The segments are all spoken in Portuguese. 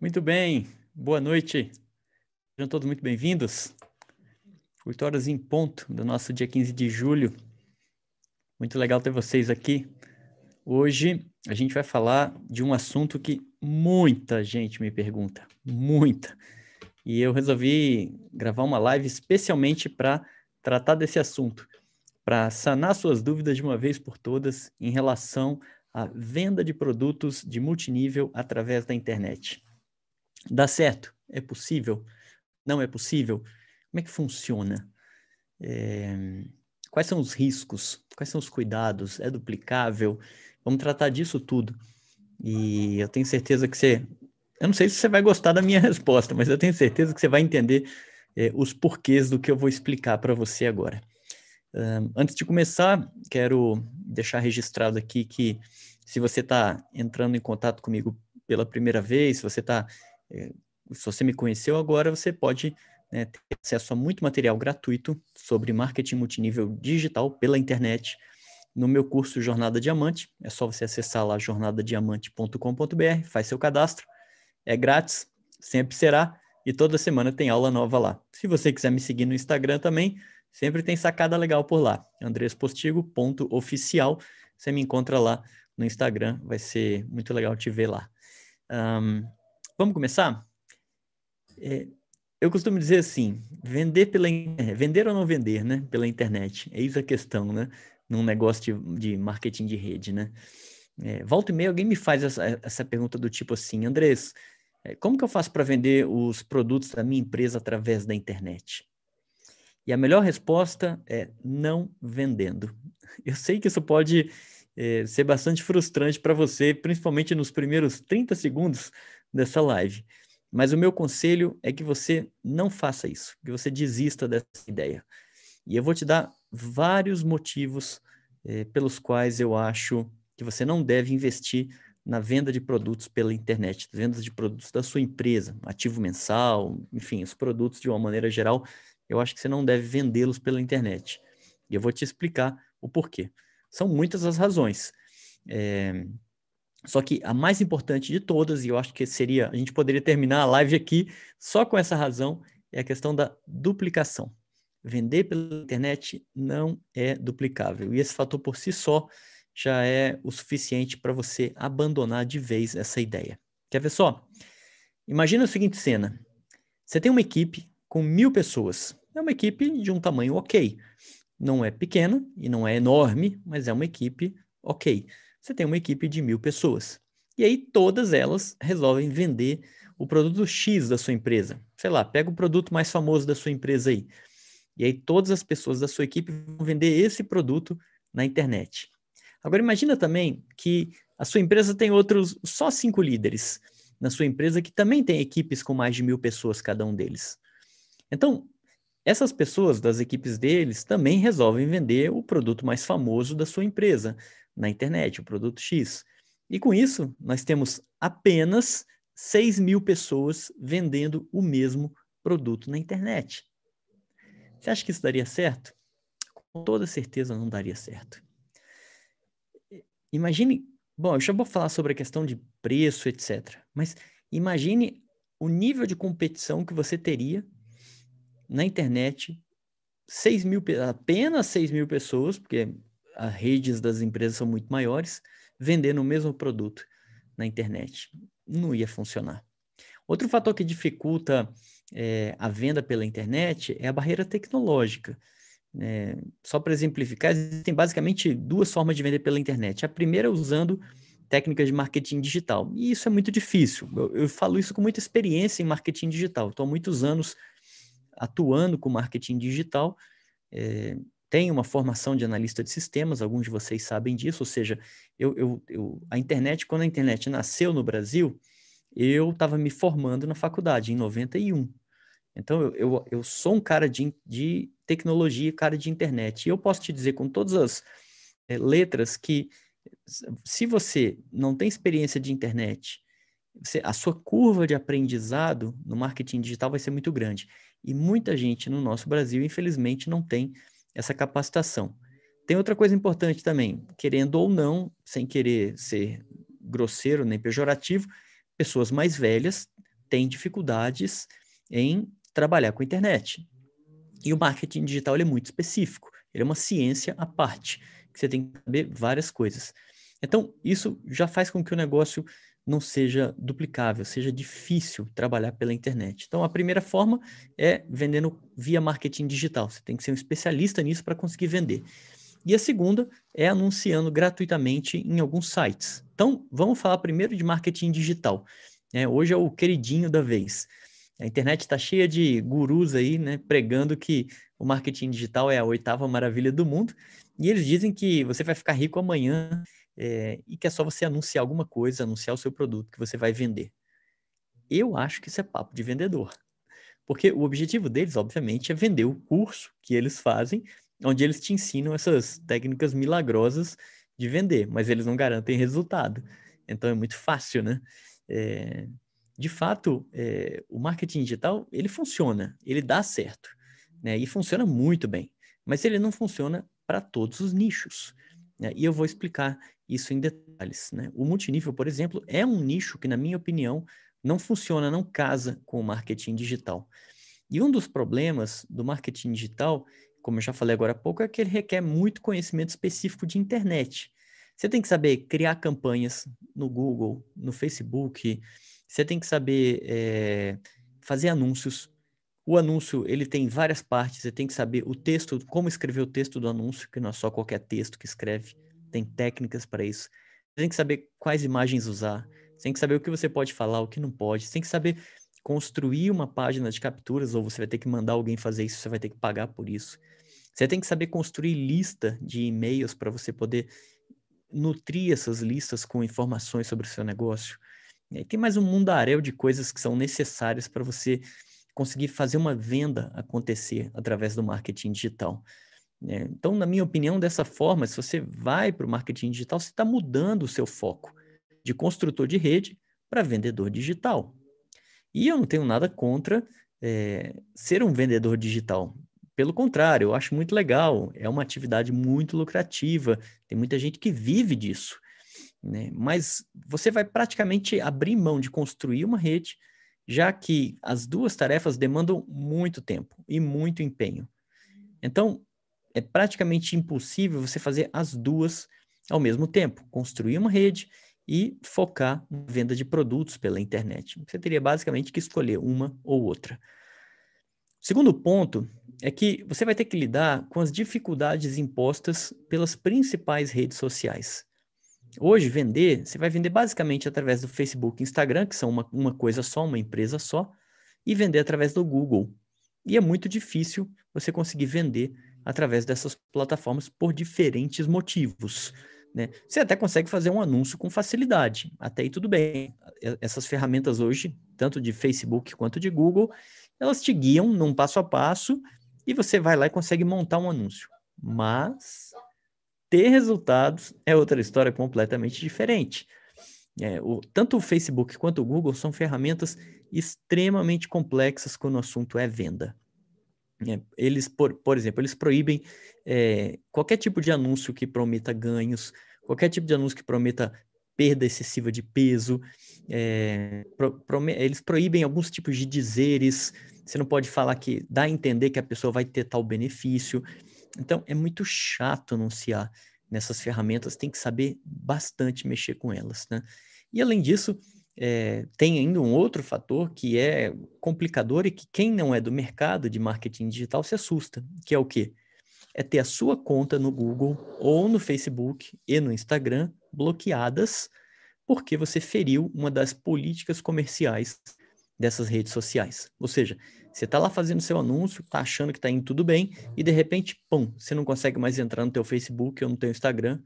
Muito bem, boa noite. Sejam todos muito bem-vindos. 8 horas em ponto do nosso dia 15 de julho. Muito legal ter vocês aqui. Hoje a gente vai falar de um assunto que muita gente me pergunta, muita. E eu resolvi gravar uma live especialmente para tratar desse assunto, para sanar suas dúvidas de uma vez por todas em relação à venda de produtos de multinível através da internet. Dá certo? É possível? Não é possível? Como é que funciona? É... Quais são os riscos? Quais são os cuidados? É duplicável? Vamos tratar disso tudo. E eu tenho certeza que você. Eu não sei se você vai gostar da minha resposta, mas eu tenho certeza que você vai entender é, os porquês do que eu vou explicar para você agora. Um, antes de começar, quero deixar registrado aqui que se você está entrando em contato comigo pela primeira vez, se você está se você me conheceu agora, você pode né, ter acesso a muito material gratuito sobre marketing multinível digital pela internet no meu curso Jornada Diamante. É só você acessar lá jornadadiamante.com.br, faz seu cadastro, é grátis, sempre será, e toda semana tem aula nova lá. Se você quiser me seguir no Instagram também, sempre tem sacada legal por lá, andrespostigo.oficial. Você me encontra lá no Instagram, vai ser muito legal te ver lá. Um, Vamos começar? É, eu costumo dizer assim, vender pela é, vender ou não vender, né? Pela internet. Eis a questão, né? Num negócio de, de marketing de rede, né? É, volta e meia alguém me faz essa, essa pergunta do tipo assim, Andrés, é, como que eu faço para vender os produtos da minha empresa através da internet? E a melhor resposta é não vendendo. Eu sei que isso pode é, ser bastante frustrante para você, principalmente nos primeiros 30 segundos dessa live. Mas o meu conselho é que você não faça isso, que você desista dessa ideia. E eu vou te dar vários motivos eh, pelos quais eu acho que você não deve investir na venda de produtos pela internet, vendas de produtos da sua empresa, ativo mensal, enfim, os produtos de uma maneira geral, eu acho que você não deve vendê-los pela internet. E eu vou te explicar o porquê. São muitas as razões. É, só que a mais importante de todas, e eu acho que seria, a gente poderia terminar a live aqui só com essa razão, é a questão da duplicação. Vender pela internet não é duplicável. E esse fator por si só já é o suficiente para você abandonar de vez essa ideia. Quer ver só? Imagina a seguinte cena: você tem uma equipe com mil pessoas. É uma equipe de um tamanho ok. Não é pequena e não é enorme, mas é uma equipe ok você tem uma equipe de mil pessoas. E aí todas elas resolvem vender o produto X da sua empresa. Sei lá, pega o produto mais famoso da sua empresa aí. E aí todas as pessoas da sua equipe vão vender esse produto na internet. Agora imagina também que a sua empresa tem outros, só cinco líderes na sua empresa que também tem equipes com mais de mil pessoas cada um deles. Então, essas pessoas das equipes deles também resolvem vender o produto mais famoso da sua empresa na internet, o produto X. E com isso, nós temos apenas 6 mil pessoas vendendo o mesmo produto na internet. Você acha que isso daria certo? Com toda certeza não daria certo. Imagine, bom, eu já vou falar sobre a questão de preço, etc. Mas imagine o nível de competição que você teria na internet, 6 mil, apenas 6 mil pessoas, porque as redes das empresas são muito maiores, vendendo o mesmo produto na internet. Não ia funcionar. Outro fator que dificulta é, a venda pela internet é a barreira tecnológica. É, só para exemplificar, existem basicamente duas formas de vender pela internet. A primeira é usando técnicas de marketing digital. E isso é muito difícil. Eu, eu falo isso com muita experiência em marketing digital. Estou há muitos anos atuando com marketing digital. É, tenho uma formação de analista de sistemas, alguns de vocês sabem disso, ou seja, eu, eu, eu a internet, quando a internet nasceu no Brasil, eu estava me formando na faculdade, em 91. Então, eu, eu, eu sou um cara de, de tecnologia, cara de internet. E eu posso te dizer com todas as é, letras que se você não tem experiência de internet, você, a sua curva de aprendizado no marketing digital vai ser muito grande. E muita gente no nosso Brasil, infelizmente, não tem essa capacitação. Tem outra coisa importante também, querendo ou não, sem querer ser grosseiro nem pejorativo, pessoas mais velhas têm dificuldades em trabalhar com a internet. E o marketing digital é muito específico, ele é uma ciência à parte, que você tem que saber várias coisas. Então, isso já faz com que o negócio não seja duplicável, seja difícil trabalhar pela internet. Então, a primeira forma é vendendo via marketing digital. Você tem que ser um especialista nisso para conseguir vender. E a segunda é anunciando gratuitamente em alguns sites. Então, vamos falar primeiro de marketing digital. É, hoje é o queridinho da vez. A internet está cheia de gurus aí, né, pregando que o marketing digital é a oitava maravilha do mundo. E eles dizem que você vai ficar rico amanhã é, e que é só você anunciar alguma coisa, anunciar o seu produto que você vai vender. Eu acho que isso é papo de vendedor. Porque o objetivo deles, obviamente, é vender o curso que eles fazem, onde eles te ensinam essas técnicas milagrosas de vender, mas eles não garantem resultado. Então é muito fácil, né? É, de fato, é, o marketing digital, ele funciona, ele dá certo, né? E funciona muito bem, mas ele não funciona para todos os nichos. Né? E eu vou explicar isso em detalhes. Né? O multinível, por exemplo, é um nicho que, na minha opinião, não funciona, não casa com o marketing digital. E um dos problemas do marketing digital, como eu já falei agora há pouco, é que ele requer muito conhecimento específico de internet. Você tem que saber criar campanhas no Google, no Facebook, você tem que saber é, fazer anúncios. O anúncio ele tem várias partes, você tem que saber o texto, como escrever o texto do anúncio, que não é só qualquer texto que escreve tem técnicas para isso. Você tem que saber quais imagens usar, você tem que saber o que você pode falar, o que não pode, você tem que saber construir uma página de capturas, ou você vai ter que mandar alguém fazer isso, você vai ter que pagar por isso. Você tem que saber construir lista de e-mails para você poder nutrir essas listas com informações sobre o seu negócio. E aí tem mais um mundaréu de coisas que são necessárias para você conseguir fazer uma venda acontecer através do marketing digital. É, então, na minha opinião, dessa forma, se você vai para o marketing digital, você está mudando o seu foco de construtor de rede para vendedor digital. E eu não tenho nada contra é, ser um vendedor digital. Pelo contrário, eu acho muito legal, é uma atividade muito lucrativa, tem muita gente que vive disso. Né? Mas você vai praticamente abrir mão de construir uma rede, já que as duas tarefas demandam muito tempo e muito empenho. Então, é praticamente impossível você fazer as duas ao mesmo tempo, construir uma rede e focar na venda de produtos pela internet. Você teria basicamente que escolher uma ou outra. Segundo ponto é que você vai ter que lidar com as dificuldades impostas pelas principais redes sociais. Hoje, vender, você vai vender basicamente através do Facebook e Instagram, que são uma, uma coisa só, uma empresa só, e vender através do Google. E é muito difícil você conseguir vender através dessas plataformas por diferentes motivos. Né? Você até consegue fazer um anúncio com facilidade, até aí tudo bem. Essas ferramentas hoje, tanto de Facebook quanto de Google, elas te guiam num passo a passo e você vai lá e consegue montar um anúncio. Mas ter resultados é outra história completamente diferente. É, o, tanto o Facebook quanto o Google são ferramentas extremamente complexas quando o assunto é venda. É, eles, por, por exemplo, eles proíbem é, qualquer tipo de anúncio que prometa ganhos, qualquer tipo de anúncio que prometa perda excessiva de peso, é, pro, pro, eles proíbem alguns tipos de dizeres, você não pode falar que dá a entender que a pessoa vai ter tal benefício. Então, é muito chato anunciar nessas ferramentas, tem que saber bastante mexer com elas, né? E além disso, é, tem ainda um outro fator que é complicador e que quem não é do mercado de marketing digital se assusta, que é o quê? É ter a sua conta no Google ou no Facebook e no Instagram bloqueadas porque você feriu uma das políticas comerciais dessas redes sociais. Ou seja, você está lá fazendo seu anúncio, está achando que está indo tudo bem e de repente, pum, você não consegue mais entrar no teu Facebook ou no teu Instagram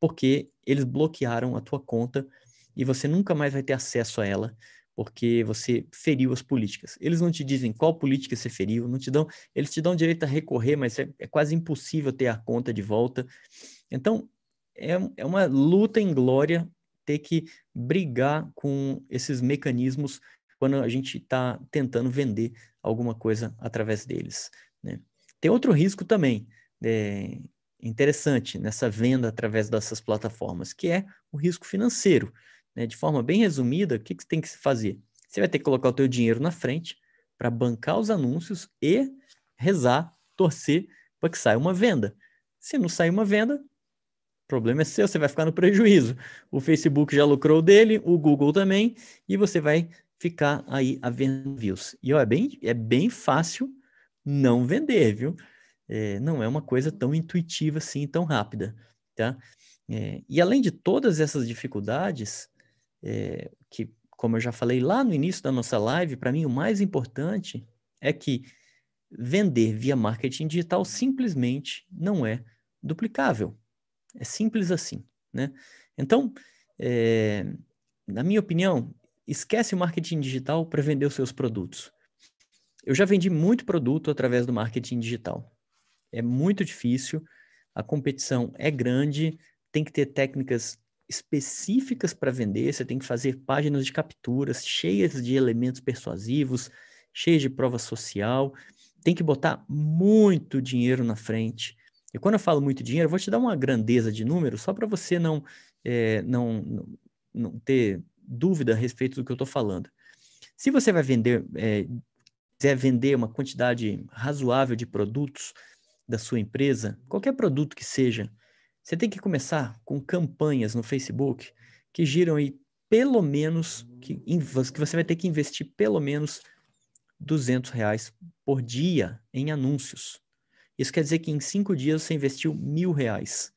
porque eles bloquearam a tua conta e você nunca mais vai ter acesso a ela porque você feriu as políticas. Eles não te dizem qual política você feriu, não te dão, eles te dão direito a recorrer, mas é, é quase impossível ter a conta de volta. Então, é, é uma luta em glória ter que brigar com esses mecanismos quando a gente está tentando vender alguma coisa através deles. Né? Tem outro risco também, é, interessante nessa venda através dessas plataformas, que é o risco financeiro. Né? De forma bem resumida, o que, que tem que se fazer? Você vai ter que colocar o teu dinheiro na frente para bancar os anúncios e rezar, torcer para que saia uma venda. Se não sair uma venda, o problema é seu, você vai ficar no prejuízo. O Facebook já lucrou dele, o Google também, e você vai ficar aí a venda views. E ó, é, bem, é bem fácil não vender, viu? É, não é uma coisa tão intuitiva assim, tão rápida, tá? É, e além de todas essas dificuldades, é, que, como eu já falei lá no início da nossa live, para mim o mais importante é que vender via marketing digital simplesmente não é duplicável. É simples assim, né? Então, é, na minha opinião, esquece o marketing digital para vender os seus produtos. Eu já vendi muito produto através do marketing digital. É muito difícil, a competição é grande, tem que ter técnicas específicas para vender, você tem que fazer páginas de capturas cheias de elementos persuasivos, cheias de prova social, tem que botar muito dinheiro na frente. E quando eu falo muito dinheiro, eu vou te dar uma grandeza de número só para você não, é, não, não, ter dúvida a respeito do que eu estou falando. Se você vai vender, é, quiser vender uma quantidade razoável de produtos da sua empresa, qualquer produto que seja, você tem que começar com campanhas no Facebook que giram aí pelo menos, que, que você vai ter que investir pelo menos 200 reais por dia em anúncios. Isso quer dizer que em cinco dias você investiu mil reais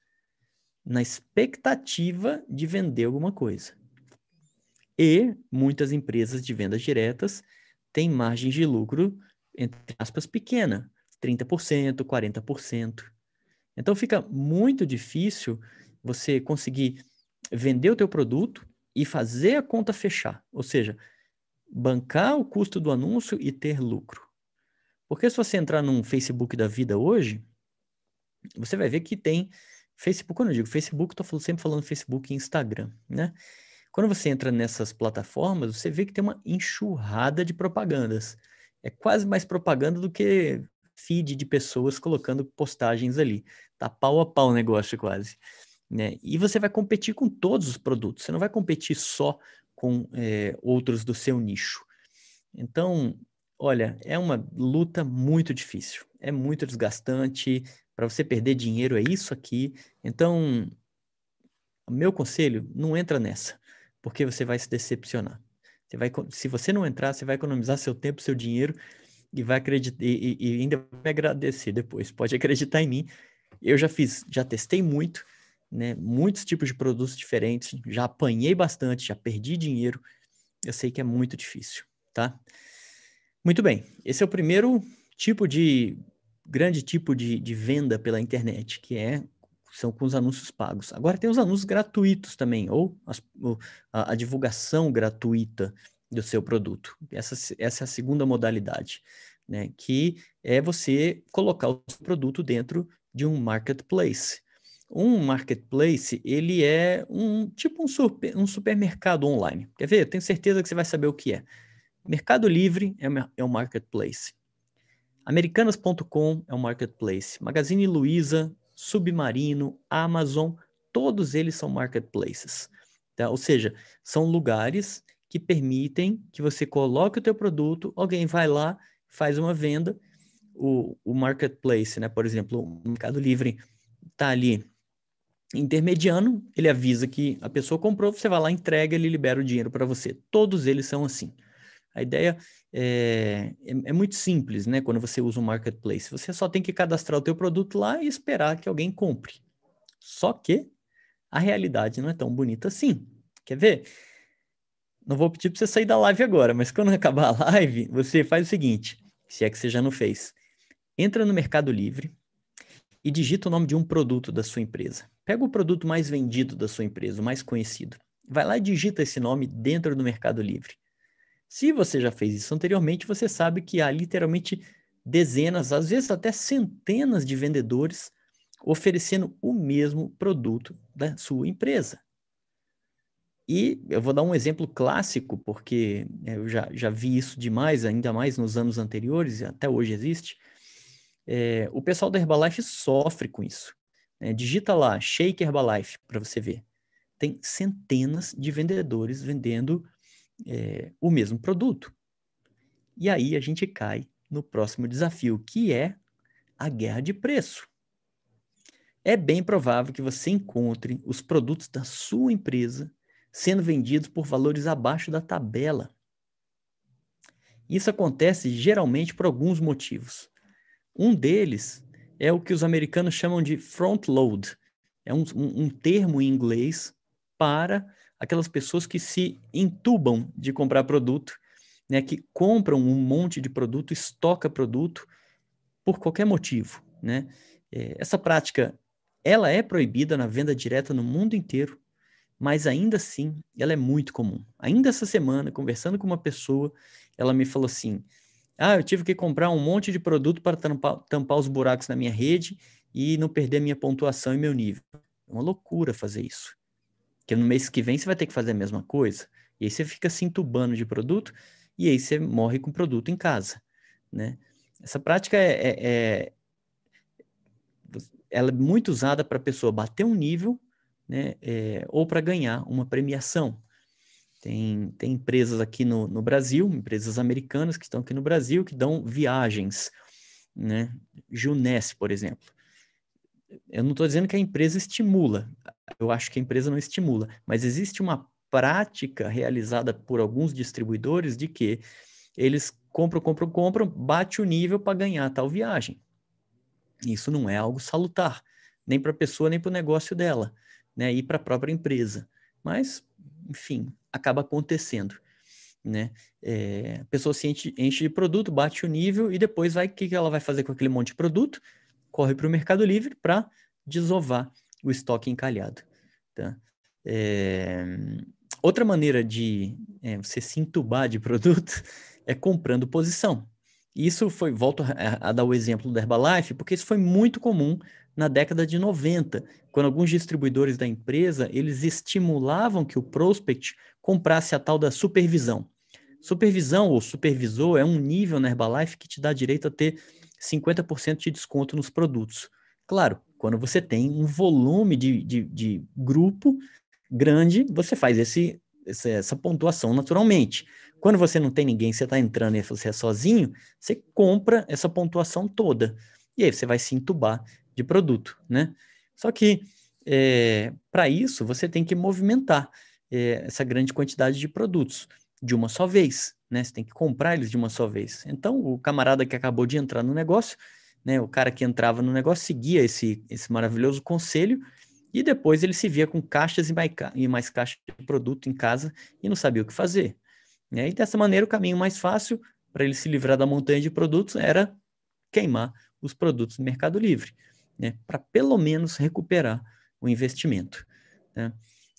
na expectativa de vender alguma coisa. E muitas empresas de vendas diretas têm margens de lucro, entre aspas, pequena, 30%, 40%. Então fica muito difícil você conseguir vender o teu produto e fazer a conta fechar, ou seja, bancar o custo do anúncio e ter lucro. Porque se você entrar num Facebook da vida hoje, você vai ver que tem Facebook, quando eu digo Facebook, estou sempre falando Facebook e Instagram, né? Quando você entra nessas plataformas, você vê que tem uma enxurrada de propagandas. É quase mais propaganda do que feed de pessoas colocando postagens ali. Tá pau a pau o negócio quase. Né? E você vai competir com todos os produtos. Você não vai competir só com é, outros do seu nicho. Então, olha, é uma luta muito difícil. É muito desgastante. Para você perder dinheiro é isso aqui. Então, meu conselho, não entra nessa porque você vai se decepcionar. Você vai, se você não entrar, você vai economizar seu tempo, seu dinheiro e vai acreditar e, e, ainda vai agradecer depois. Pode acreditar em mim. Eu já fiz, já testei muito, né? Muitos tipos de produtos diferentes, já apanhei bastante, já perdi dinheiro. Eu sei que é muito difícil, tá? Muito bem. Esse é o primeiro tipo de grande tipo de, de venda pela internet, que é são com os anúncios pagos. Agora tem os anúncios gratuitos também, ou as, a, a, divulgação gratuita do seu produto. Essa, essa é a segunda modalidade, né? Que é você colocar o seu produto dentro de um marketplace. Um marketplace, ele é um tipo um, super, um supermercado online. Quer ver? Eu tenho certeza que você vai saber o que é. Mercado Livre é, é um marketplace. Americanas.com é um marketplace. Magazine Luiza Submarino, Amazon, todos eles são marketplaces. Tá? Ou seja, são lugares que permitem que você coloque o teu produto, alguém vai lá, faz uma venda, o, o marketplace, né? por exemplo, o Mercado Livre está ali intermediando, ele avisa que a pessoa comprou, você vai lá, entrega, ele libera o dinheiro para você. Todos eles são assim. A ideia é, é, é, muito simples, né? Quando você usa um marketplace, você só tem que cadastrar o teu produto lá e esperar que alguém compre. Só que a realidade não é tão bonita assim. Quer ver? Não vou pedir para você sair da live agora, mas quando acabar a live, você faz o seguinte, se é que você já não fez. Entra no Mercado Livre e digita o nome de um produto da sua empresa. Pega o produto mais vendido da sua empresa, o mais conhecido. Vai lá e digita esse nome dentro do Mercado Livre. Se você já fez isso anteriormente, você sabe que há literalmente dezenas, às vezes até centenas de vendedores oferecendo o mesmo produto da sua empresa. E eu vou dar um exemplo clássico, porque né, eu já, já vi isso demais, ainda mais nos anos anteriores, e até hoje existe. É, o pessoal da Herbalife sofre com isso. Né? Digita lá, Shake Herbalife, para você ver. Tem centenas de vendedores vendendo é, o mesmo produto. E aí a gente cai no próximo desafio, que é a guerra de preço. É bem provável que você encontre os produtos da sua empresa sendo vendidos por valores abaixo da tabela. Isso acontece geralmente por alguns motivos. Um deles é o que os americanos chamam de front load. É um, um, termo em inglês para aquelas pessoas que se entubam de comprar produto, né, que compram um monte de produto, estoca produto por qualquer motivo, né? É, essa prática, ela é proibida na venda direta no mundo inteiro, mas ainda assim, ela é muito comum. Ainda essa semana, conversando com uma pessoa, ela me falou assim: "Ah, eu tive que comprar um monte de produto para tampar, tampar os buracos na minha rede e não perder minha pontuação e meu nível". É uma loucura fazer isso. Porque no mês que vem você vai ter que fazer a mesma coisa. E aí você fica se entubando de produto e aí você morre com produto em casa, né? Essa prática é, é, é ela é muito usada para a pessoa bater um nível, né? É, ou para ganhar uma premiação. Tem, tem empresas aqui no, no Brasil, empresas americanas que estão aqui no Brasil, que dão viagens, né? Juness, por exemplo. Eu não estou dizendo que a empresa estimula, eu acho que a empresa não estimula, mas existe uma prática realizada por alguns distribuidores de que eles compram, compram, compram, bate o nível para ganhar tal viagem. Isso não é algo salutar, nem para a pessoa, nem para o negócio dela, né? E para a própria empresa. Mas, enfim, acaba acontecendo. Né? É, a pessoa se enche, enche, de produto, bate o nível e depois vai o que, que ela vai fazer com aquele monte de produto? Corre para o Mercado Livre para desovar o estoque encalhado. Tá? É, outra maneira de é, você se entubar de produto é comprando posição. Isso foi, volto a, a, dar o exemplo do Herbalife, porque isso foi muito comum na década de 90, quando alguns distribuidores da empresa, eles estimulavam que o prospect comprasse a tal da supervisão. Supervisão ou supervisor é um nível na Herbalife que te dá direito a ter 50% de desconto nos produtos. Claro, quando você tem um volume de, de, de grupo grande, você faz esse, essa, essa pontuação naturalmente. Quando você não tem ninguém, você está entrando e você é sozinho, você compra essa pontuação toda. E aí você vai se entubar de produto, né? Só que é, para isso você tem que movimentar é, essa grande quantidade de produtos de uma só vez, né? Você tem que comprar eles de uma só vez. Então, o camarada que acabou de entrar no negócio, né? O cara que entrava no negócio seguia esse, esse maravilhoso conselho e depois ele se via com caixas e mais, e mais caixas de produto em casa e não sabia o que fazer. Né? E dessa maneira, o caminho mais fácil para ele se livrar da montanha de produtos era queimar os produtos no Mercado Livre, né? para pelo menos recuperar o investimento. Né?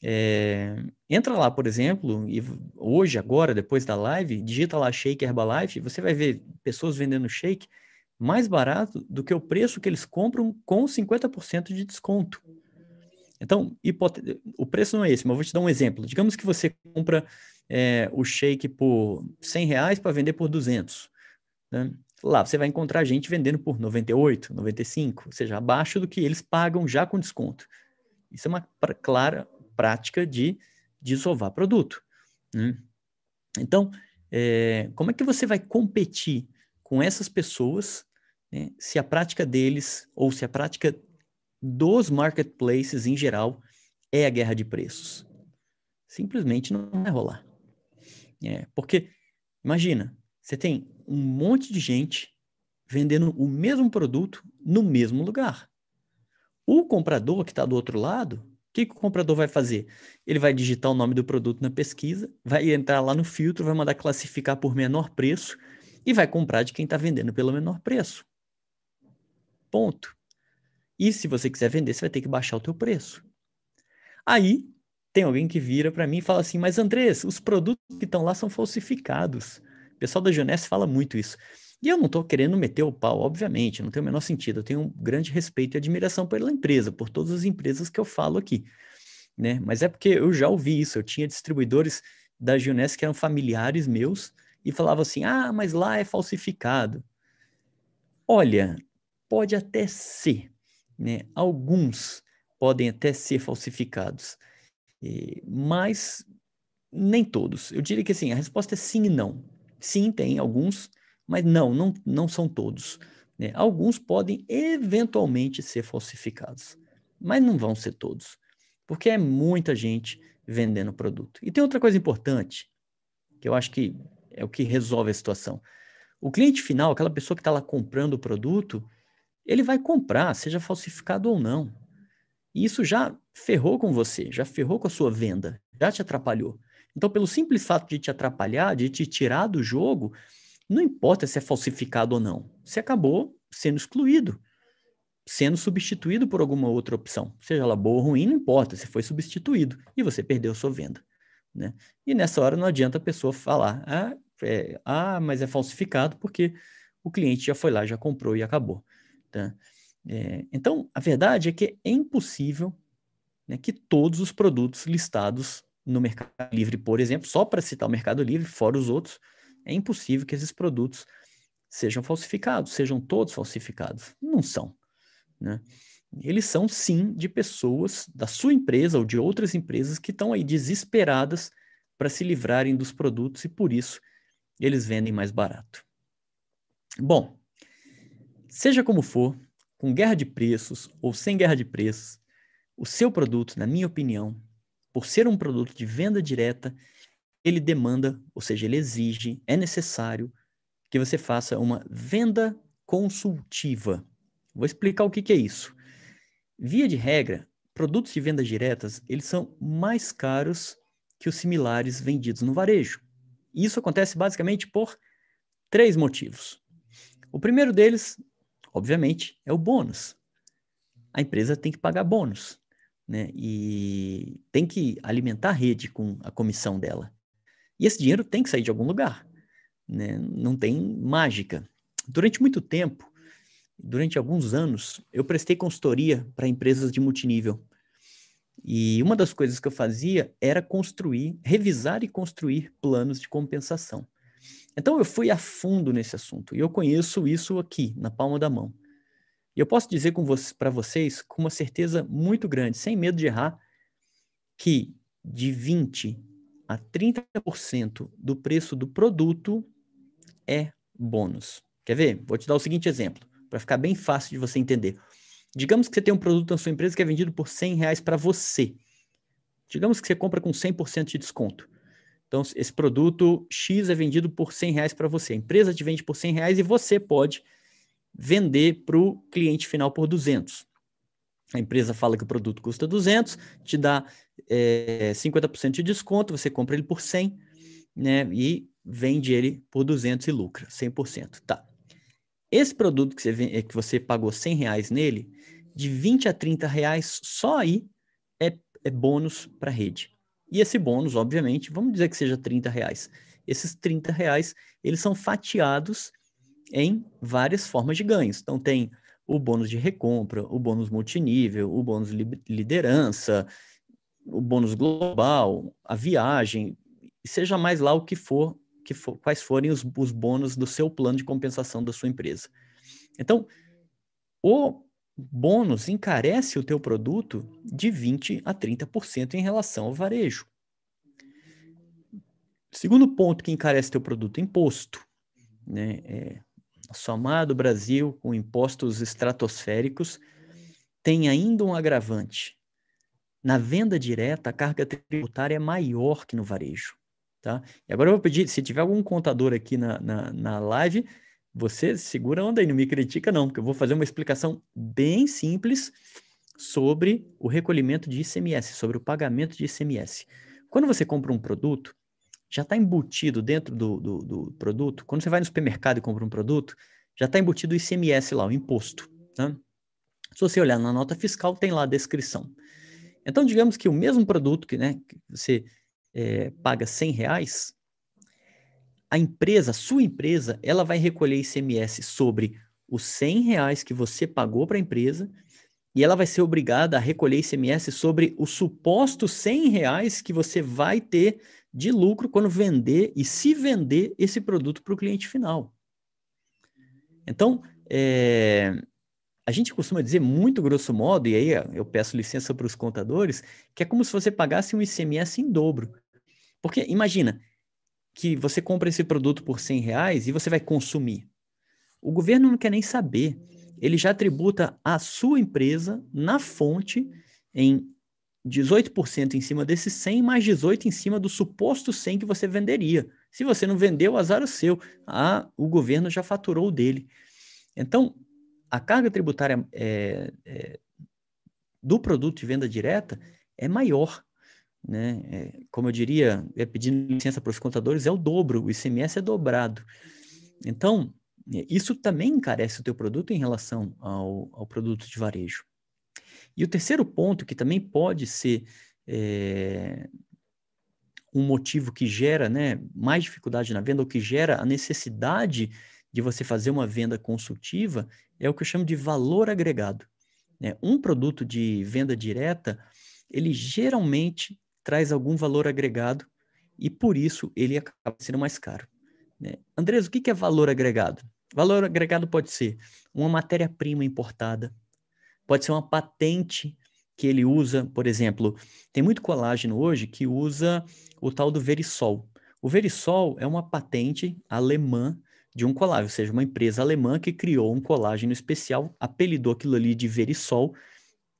É, entra lá, por exemplo, e hoje, agora, depois da live, digita lá Shake Herbalife, você vai ver pessoas vendendo shake mais barato do que o preço que eles compram com 50% de desconto. Então, o preço não é esse, mas eu vou te dar um exemplo. Digamos que você compra é, o shake por 100 reais para vender por 200. Né? Lá você vai encontrar gente vendendo por 98, 95, ou seja, abaixo do que eles pagam já com desconto. Isso é uma clara prática de desovar produto. Né? Então, é, como é que você vai competir com essas pessoas né, se a prática deles, ou se a prática dos marketplaces em geral é a guerra de preços. Simplesmente não vai rolar. É, porque, imagina, você tem um monte de gente vendendo o mesmo produto no mesmo lugar. O comprador que está do outro lado, o que, que o comprador vai fazer? Ele vai digitar o nome do produto na pesquisa, vai entrar lá no filtro, vai mandar classificar por menor preço e vai comprar de quem está vendendo pelo menor preço. Ponto. E se você quiser vender, você vai ter que baixar o teu preço. Aí tem alguém que vira para mim e fala assim: "Mas Andrés, os produtos que estão lá são falsificados". O pessoal da Juness fala muito isso. E eu não estou querendo meter o pau, obviamente, não tem o menor sentido. Eu tenho um grande respeito e admiração pela empresa, por todas as empresas que eu falo aqui. Né? Mas é porque eu já ouvi isso. Eu tinha distribuidores da Juness que eram familiares meus e falavam assim: ah, mas lá é falsificado. Olha, pode até ser, né? Alguns podem até ser falsificados, mas nem todos. Eu diria que assim, a resposta é sim e não. Sim, tem alguns, mas não, não, não são todos. Né? Alguns podem eventualmente ser falsificados, mas não vão ser todos, porque é muita gente vendendo produto. E tem outra coisa importante, que eu acho que é o que resolve a situação. O cliente final, aquela pessoa que está lá comprando o produto, ele vai comprar, seja falsificado ou não. E isso já ferrou com você, já ferrou com a sua venda, já te atrapalhou. Então, pelo simples fato de te atrapalhar, de te tirar do jogo, não importa se é falsificado ou não, você acabou sendo excluído, sendo substituído por alguma outra opção. Seja ela boa ou ruim, não importa, você foi substituído e você perdeu sua venda. Né? E nessa hora não adianta a pessoa falar, ah, é, ah, mas é falsificado porque o cliente já foi lá, já comprou e acabou. Tá? É, então, a verdade é que é impossível né, que todos os produtos listados no Mercado Livre, por exemplo, só para citar o Mercado Livre, fora os outros, é impossível que esses produtos sejam falsificados, sejam todos falsificados. Não são. Né? Eles são, sim, de pessoas da sua empresa ou de outras empresas que estão aí desesperadas para se livrarem dos produtos e, por isso, eles vendem mais barato. Bom, seja como for, com guerra de preços ou sem guerra de preços, o seu produto, na minha opinião, por ser um produto de venda direta, ele demanda, ou seja, ele exige, é necessário que você faça uma venda consultiva. Vou explicar o que, que é isso. Via de regra, produtos de vendas diretas, eles são mais caros que os similares vendidos no varejo. E isso acontece basicamente por três motivos. O primeiro deles, obviamente, é o bônus. A empresa tem que pagar bônus né? E tem que alimentar a rede com a comissão dela. E esse dinheiro tem que sair de algum lugar, né? Não tem mágica. Durante muito tempo, durante alguns anos, eu prestei consultoria para empresas de multinível. E uma das coisas que eu fazia era construir, revisar e construir planos de compensação. Então eu fui a fundo nesse assunto e eu conheço isso aqui, na palma da mão. E eu posso dizer para vocês com uma certeza muito grande, sem medo de errar, que de 20 a 30% do preço do produto é bônus. Quer ver? Vou te dar o seguinte exemplo, para ficar bem fácil de você entender. Digamos que você tem um produto na sua empresa que é vendido por 100 reais para você. Digamos que você compra com 100% de desconto. Então, esse produto X é vendido por 100 reais para você. A empresa te vende por 100 reais e você pode vender para o cliente final por 200. A empresa fala que o produto custa 200, te dá é, 50% de desconto, você compra ele por 100, né? E vende ele por 200 e lucra 100%. Tá. Esse produto que você, é, que você pagou 100 reais nele, de 20 a 30 reais só aí é, é bônus para a rede. E esse bônus, obviamente, vamos dizer que seja 30 reais. Esses 30 reais, eles são fatiados em várias formas de ganhos. Então, tem o bônus de recompra, o bônus multinível, o bônus liderança, o bônus global, a viagem, seja mais lá o que for, que for quais forem os, os bônus do seu plano de compensação da sua empresa. Então, o bônus encarece o teu produto de 20 a 30% em relação ao varejo. Segundo ponto que encarece teu produto, imposto. Né? É, somado Brasil com impostos estratosféricos, tem ainda um agravante. Na venda direta, a carga tributária é maior que no varejo. Tá? E agora eu vou pedir, se tiver algum contador aqui na, na, na live, você segura onda aí, não me critica não, porque eu vou fazer uma explicação bem simples sobre o recolhimento de ICMS, sobre o pagamento de ICMS. Quando você compra um produto, já está embutido dentro do, do, do, produto. Quando você vai no supermercado e compra um produto, já está embutido o ICMS lá, o imposto. Né? Se você olhar na nota fiscal, tem lá a descrição. Então, digamos que o mesmo produto que, né, que você é, paga 100 reais, a empresa, a sua empresa, ela vai recolher ICMS sobre os 100 reais que você pagou para a empresa e ela vai ser obrigada a recolher ICMS sobre os supostos 100 reais que você vai ter de lucro quando vender e se vender esse produto para o cliente final. Então, é, a gente costuma dizer muito grosso modo, e aí eu peço licença para os contadores, que é como se você pagasse um ICMS em dobro. Porque imagina que você compra esse produto por 100 reais e você vai consumir. O governo não quer nem saber. Ele já tributa a sua empresa na fonte em 18% em cima desse 100, mais 18% em cima do suposto 100 que você venderia. Se você não vendeu, azar o seu. Ah, o governo já faturou o dele. Então, a carga tributária é, é, do produto de venda direta é maior. Né? É, como eu diria, é, pedindo licença para os contadores, é o dobro, o ICMS é dobrado. Então, isso também encarece o teu produto em relação ao, ao produto de varejo. E o terceiro ponto, que também pode ser é, um motivo que gera né, mais dificuldade na venda, ou que gera a necessidade de você fazer uma venda consultiva, é o que eu chamo de valor agregado. Né? Um produto de venda direta, ele geralmente traz algum valor agregado e por isso ele acaba sendo mais caro. Né? Andrés, o que é valor agregado? Valor agregado pode ser uma matéria-prima importada, pode ser uma patente que ele usa, por exemplo, tem muito colágeno hoje que usa o tal do Verisol. O Verisol é uma patente alemã de um colágeno, ou seja, uma empresa alemã que criou um colágeno especial, apelidou aquilo ali de Verisol,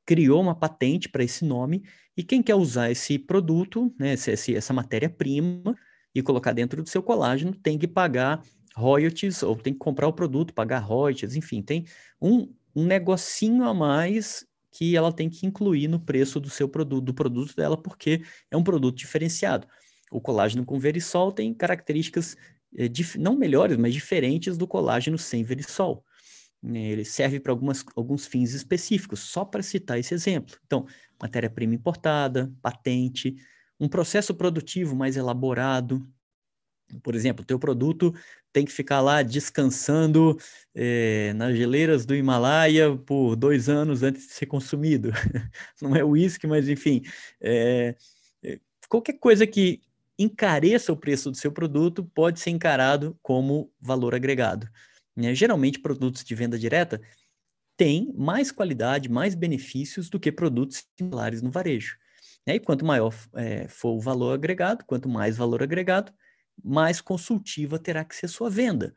criou uma patente para esse nome, e quem quer usar esse produto, né, essa matéria-prima, e colocar dentro do seu colágeno, tem que pagar royalties, ou tem que comprar o produto, pagar royalties, enfim, tem um, um negocinho a mais que ela tem que incluir no preço do seu produto, do produto dela, porque é um produto diferenciado. O colágeno com verisol tem características é, não melhores, mas diferentes do colágeno sem verisol. Né? Ele serve para alguns fins específicos, só para citar esse exemplo. Então, matéria-prima importada, patente, um processo produtivo mais elaborado, por exemplo, o teu produto tem que ficar lá descansando é, nas geleiras do Himalaia por dois anos antes de ser consumido. Não é uísque, mas enfim, é, qualquer coisa que encareça o preço do seu produto pode ser encarado como valor agregado. Né? Geralmente, produtos de venda direta têm mais qualidade, mais benefícios do que produtos similares no varejo. E quanto maior é, for o valor agregado, quanto mais valor agregado, mais consultiva terá que ser sua venda.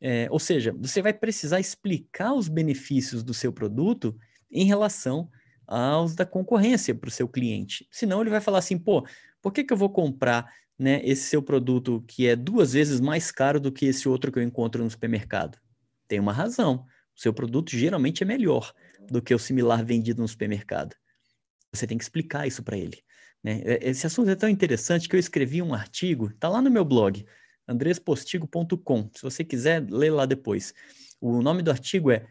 É, ou seja, você vai precisar explicar os benefícios do seu produto em relação aos da concorrência para o seu cliente. Senão ele vai falar assim, pô, por que, que eu vou comprar né, esse seu produto que é duas vezes mais caro do que esse outro que eu encontro no supermercado? Tem uma razão. O seu produto geralmente é melhor do que o similar vendido no supermercado. Você tem que explicar isso para ele. Né? É, esse assunto é tão interessante que eu escrevi um artigo, está lá no meu blog, andrespostigo.com. Se você quiser, lê lá depois. O nome do artigo é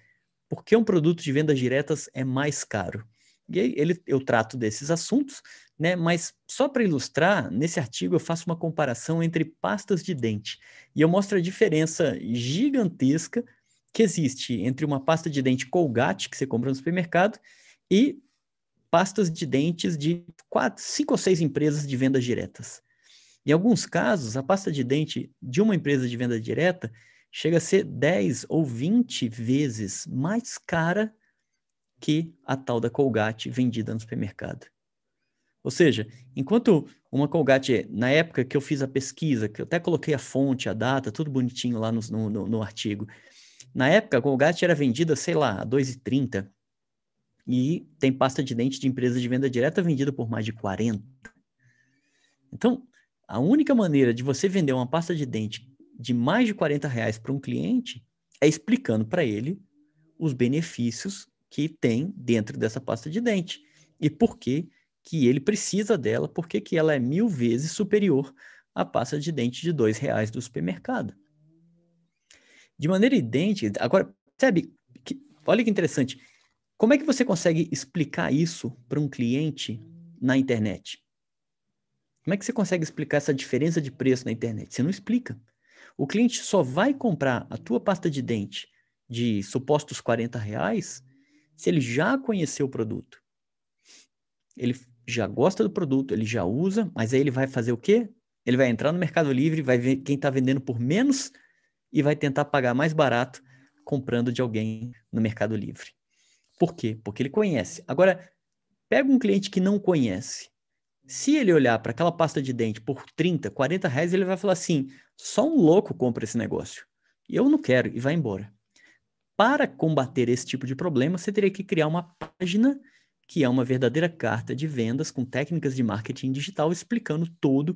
Por que um produto de vendas diretas é mais caro? E aí ele, eu trato desses assuntos, né? Mas só para ilustrar, nesse artigo eu faço uma comparação entre pastas de dente e eu mostro a diferença gigantesca que existe entre uma pasta de dente Colgate que você compra no supermercado e pastas de dentes de quatro, cinco ou seis empresas de vendas diretas. Em alguns casos, a pasta de dente de uma empresa de venda direta chega a ser 10 ou 20 vezes mais cara que a tal da Colgate vendida no supermercado. Ou seja, enquanto uma Colgate, na época que eu fiz a pesquisa, que eu até coloquei a fonte, a data, tudo bonitinho lá no, no, no artigo, na época a Colgate era vendida, sei lá, a 2,30, e tem pasta de dente de empresa de venda direta vendida por mais de 40. Então, a única maneira de você vender uma pasta de dente de mais de 40 reais para um cliente é explicando para ele os benefícios que tem dentro dessa pasta de dente e por que, que ele precisa dela, porque que ela é mil vezes superior à pasta de dente de dois reais do supermercado. De maneira idêntica, agora, sabe, que, olha que interessante, como é que você consegue explicar isso para um cliente na internet? Como é que você consegue explicar essa diferença de preço na internet? Você não explica. O cliente só vai comprar a tua pasta de dente de supostos 40 reais se ele já conheceu o produto. Ele já gosta do produto, ele já usa, mas aí ele vai fazer o quê? Ele vai entrar no Mercado Livre, vai ver quem está vendendo por menos e vai tentar pagar mais barato comprando de alguém no Mercado Livre. Por quê? Porque ele conhece. Agora, pega um cliente que não conhece. Se ele olhar para aquela pasta de dente por 30, 40 reais, ele vai falar assim: só um louco compra esse negócio. Eu não quero, e vai embora. Para combater esse tipo de problema, você teria que criar uma página que é uma verdadeira carta de vendas com técnicas de marketing digital explicando todo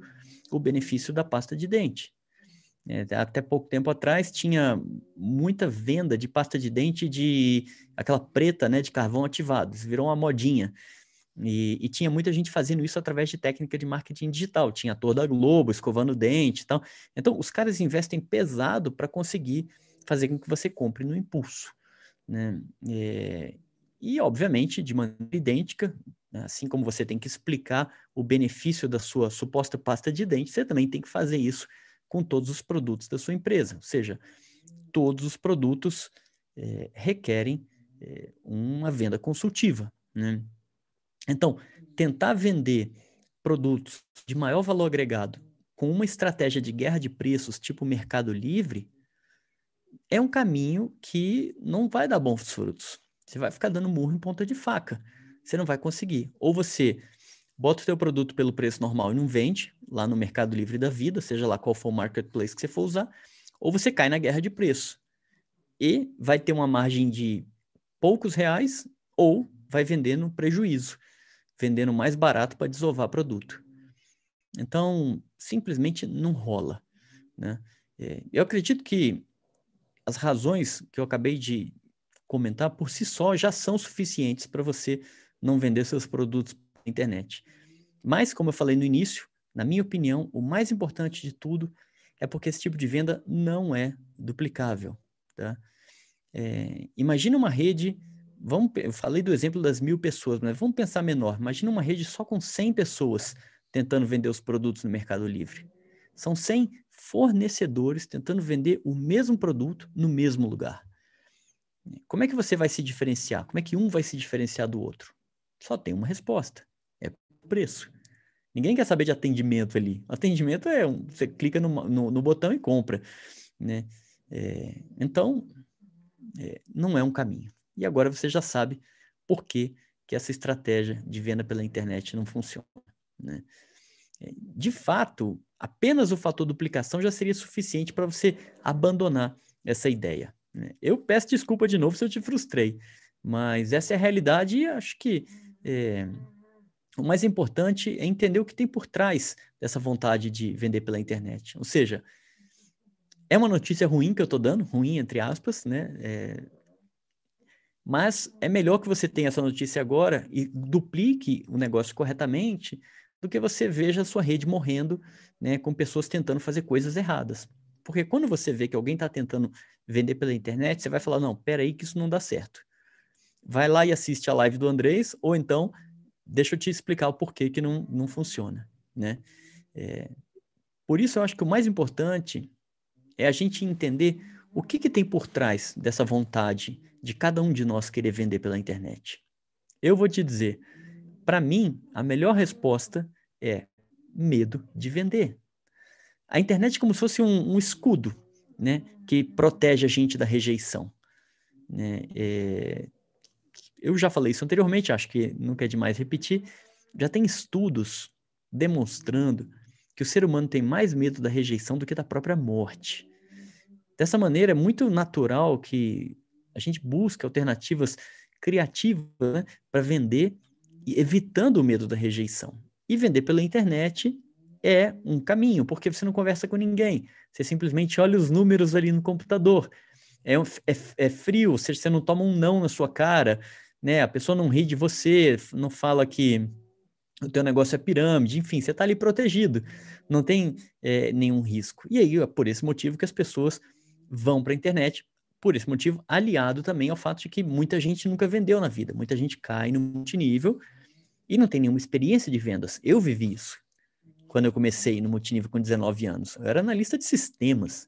o benefício da pasta de dente. É, até pouco tempo atrás tinha muita venda de pasta de dente de aquela preta, né, de carvão ativado. Isso virou uma modinha. E, e, tinha muita gente fazendo isso através de técnica de marketing digital. Tinha ator da Globo escovando dente e tal. Então, os caras investem pesado para conseguir fazer com que você compre no impulso. Né? É, e, obviamente, de maneira idêntica, assim como você tem que explicar o benefício da sua suposta pasta de dente, você também tem que fazer isso com todos os produtos da sua empresa. Ou seja, todos os produtos é, requerem é, uma venda consultiva. Né? Então, tentar vender produtos de maior valor agregado com uma estratégia de guerra de preços tipo Mercado Livre é um caminho que não vai dar bons frutos. Você vai ficar dando murro em ponta de faca. Você não vai conseguir. Ou você bota o seu produto pelo preço normal e não vende lá no Mercado Livre da vida, seja lá qual for o marketplace que você for usar, ou você cai na guerra de preço. E vai ter uma margem de poucos reais ou vai vender no prejuízo, vendendo mais barato para desovar produto. Então, simplesmente não rola. Né? É, eu acredito que as razões que eu acabei de comentar por si só já são suficientes para você não vender seus produtos internet. Mas, como eu falei no início, na minha opinião, o mais importante de tudo é porque esse tipo de venda não é duplicável. Tá? É, imagina uma rede, vamos, eu falei do exemplo das mil pessoas, mas vamos pensar menor. Imagina uma rede só com 100 pessoas tentando vender os produtos no Mercado Livre. São 100 fornecedores tentando vender o mesmo produto no mesmo lugar. Como é que você vai se diferenciar? Como é que um vai se diferenciar do outro? Só tem uma resposta: preço. Ninguém quer saber de atendimento ali. Atendimento é um, você clica no, no, no botão e compra, né? É, então, é, não é um caminho. E agora você já sabe por que, que essa estratégia de venda pela internet não funciona, né? É, de fato, apenas o fator duplicação já seria suficiente para você abandonar essa ideia. Né? Eu peço desculpa de novo se eu te frustrei, mas essa é a realidade e acho que é, o mais importante é entender o que tem por trás dessa vontade de vender pela internet. Ou seja, é uma notícia ruim que eu estou dando, ruim entre aspas, né? É, mas é melhor que você tenha essa notícia agora e duplique o negócio corretamente do que você veja a sua rede morrendo, né, com pessoas tentando fazer coisas erradas. Porque quando você vê que alguém está tentando vender pela internet, você vai falar, não, peraí que isso não dá certo. Vai lá e assiste a live do Andrés, ou então, deixa eu te explicar o porquê que não, não funciona, né? É, por isso, eu acho que o mais importante é a gente entender o que, que tem por trás dessa vontade de cada um de nós querer vender pela internet. Eu vou te dizer, para mim, a melhor resposta é medo de vender. A internet é como se fosse um, um escudo, né, que protege a gente da rejeição. Né? É, eu já falei isso anteriormente, acho que nunca é demais repetir. Já tem estudos demonstrando que o ser humano tem mais medo da rejeição do que da própria morte. Dessa maneira, é muito natural que a gente busque alternativas criativas né, para vender, evitando o medo da rejeição. E vender pela internet é um caminho, porque você não conversa com ninguém. Você simplesmente olha os números ali no computador. É, é, é frio, você, você não toma um não na sua cara, né? A pessoa não ri de você, não fala que o teu negócio é pirâmide, enfim, você está ali protegido, não tem é, nenhum risco. E aí é por esse motivo que as pessoas vão para a internet, por esse motivo, aliado também ao fato de que muita gente nunca vendeu na vida, muita gente cai no multinível e não tem nenhuma experiência de vendas. Eu vivi isso quando eu comecei no multinível com 19 anos. Eu era analista de sistemas.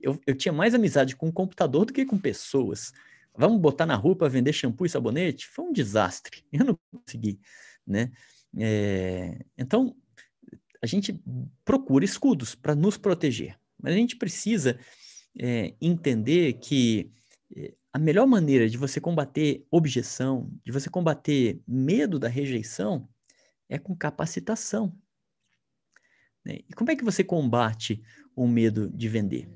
Eu, eu tinha mais amizade com o computador do que com pessoas. Vamos botar na rua para vender shampoo e sabonete? Foi um desastre. Eu não consegui, né? É, então, a gente procura escudos para nos proteger. Mas a gente precisa é, entender que é, a melhor maneira de você combater objeção, de você combater medo da rejeição, é com capacitação. Né? E como é que você combate o medo de vender?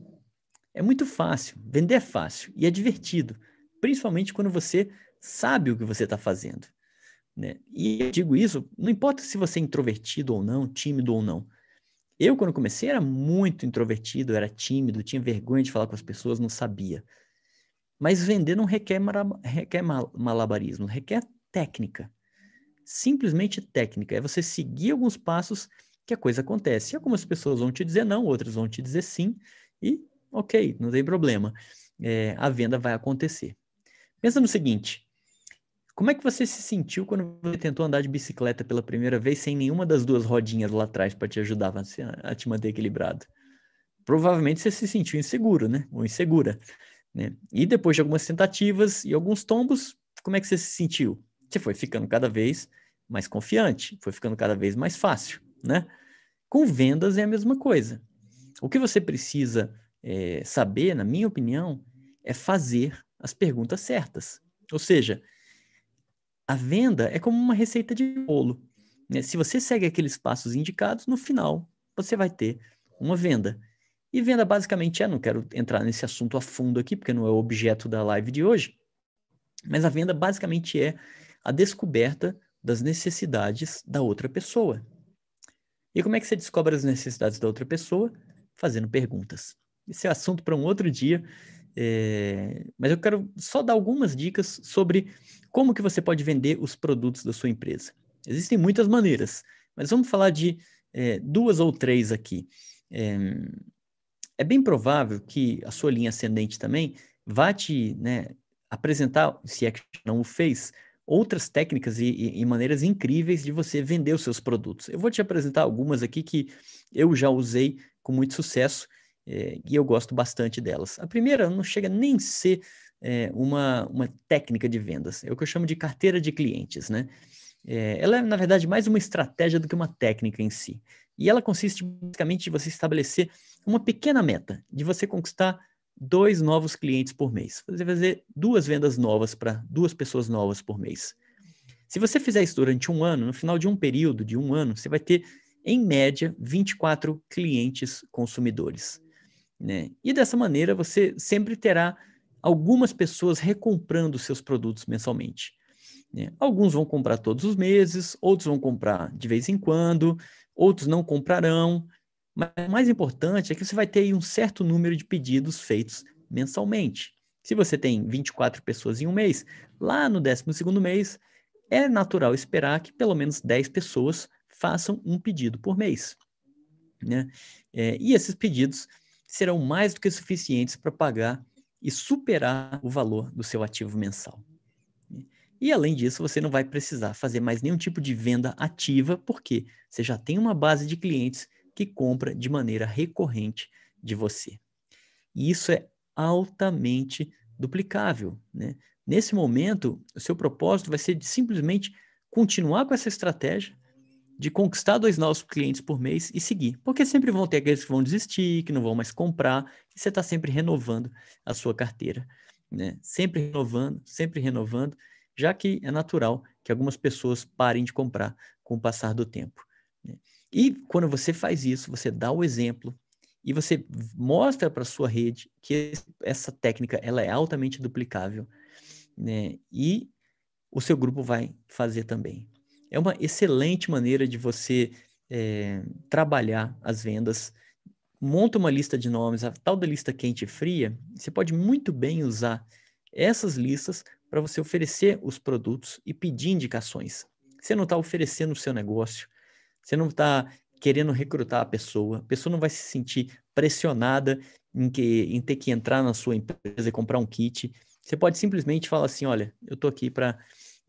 É muito fácil. Vender é fácil e é divertido, principalmente quando você sabe o que você está fazendo. Né? E eu digo isso, não importa se você é introvertido ou não, tímido ou não. Eu, quando comecei, era muito introvertido, era tímido, tinha vergonha de falar com as pessoas, não sabia. Mas vender não requer, requer malabarismo, requer técnica. Simplesmente técnica. É você seguir alguns passos que a coisa acontece. E algumas pessoas vão te dizer não, outras vão te dizer sim, e ok, não tem problema. É, a venda vai acontecer. Pensa no seguinte: como é que você se sentiu quando você tentou andar de bicicleta pela primeira vez sem nenhuma das duas rodinhas lá atrás para te ajudar a, te manter equilibrado? Provavelmente você se sentiu inseguro, né? Ou insegura. Né? E depois de algumas tentativas e alguns tombos, como é que você se sentiu? Você foi ficando cada vez mais confiante, foi ficando cada vez mais fácil, né? Com vendas é a mesma coisa. O que você precisa é, saber, na minha opinião, é fazer as perguntas certas. Ou seja, a venda é como uma receita de bolo. Né? Se você segue aqueles passos indicados, no final você vai ter uma venda. E venda basicamente é, não quero entrar nesse assunto a fundo aqui, porque não é o objeto da live de hoje, mas a venda basicamente é a descoberta das necessidades da outra pessoa. E como é que você descobre as necessidades da outra pessoa? Fazendo perguntas. Esse é assunto para um outro dia, é... mas eu quero só dar algumas dicas sobre como que você pode vender os produtos da sua empresa. Existem muitas maneiras, mas vamos falar de é, duas ou três aqui. É, é, bem provável que a sua linha ascendente também vá te né, apresentar, se é que não o fez, outras técnicas e, e, e, maneiras incríveis de você vender os seus produtos. Eu vou te apresentar algumas aqui que eu já usei com muito sucesso é, e eu gosto bastante delas. A primeira não chega nem ser é, uma, uma técnica de vendas, é o que eu chamo de carteira de clientes, né? É, ela é, na verdade, mais uma estratégia do que uma técnica em si. E ela consiste basicamente em você estabelecer uma pequena meta, de você conquistar dois novos clientes por mês. Você fazer duas vendas novas para duas pessoas novas por mês. Se você fizer isso durante um ano, no final de um período de um ano, você vai ter, em média, 24 clientes consumidores. Né? E dessa maneira você sempre terá algumas pessoas recomprando seus produtos mensalmente. Né? Alguns vão comprar todos os meses, outros vão comprar de vez em quando, outros não comprarão. Mas o mais importante é que você vai ter um certo número de pedidos feitos mensalmente. Se você tem 24 pessoas em um mês, lá no 12 mês, é natural esperar que pelo menos 10 pessoas façam um pedido por mês. Né? É, e esses pedidos serão mais do que suficientes para pagar e superar o valor do seu ativo mensal. E além disso, você não vai precisar fazer mais nenhum tipo de venda ativa, porque você já tem uma base de clientes que compra de maneira recorrente de você. E isso é altamente duplicável. Né? Nesse momento, o seu propósito vai ser de simplesmente continuar com essa estratégia de conquistar dois novos clientes por mês e seguir. Porque sempre vão ter aqueles que vão desistir, que não vão mais comprar, e você está sempre renovando a sua carteira. Né? Sempre renovando, sempre renovando, já que é natural que algumas pessoas parem de comprar com o passar do tempo. Né? E quando você faz isso, você dá o exemplo e você mostra para sua rede que essa técnica ela é altamente duplicável, né? E o seu grupo vai fazer também é uma excelente maneira de você é, trabalhar as vendas. Monta uma lista de nomes, a tal da lista quente e fria. Você pode muito bem usar essas listas para você oferecer os produtos e pedir indicações. Você não está oferecendo o seu negócio, você não está querendo recrutar a pessoa, a pessoa não vai se sentir pressionada em, que, em ter que entrar na sua empresa e comprar um kit. Você pode simplesmente falar assim: olha, eu estou aqui para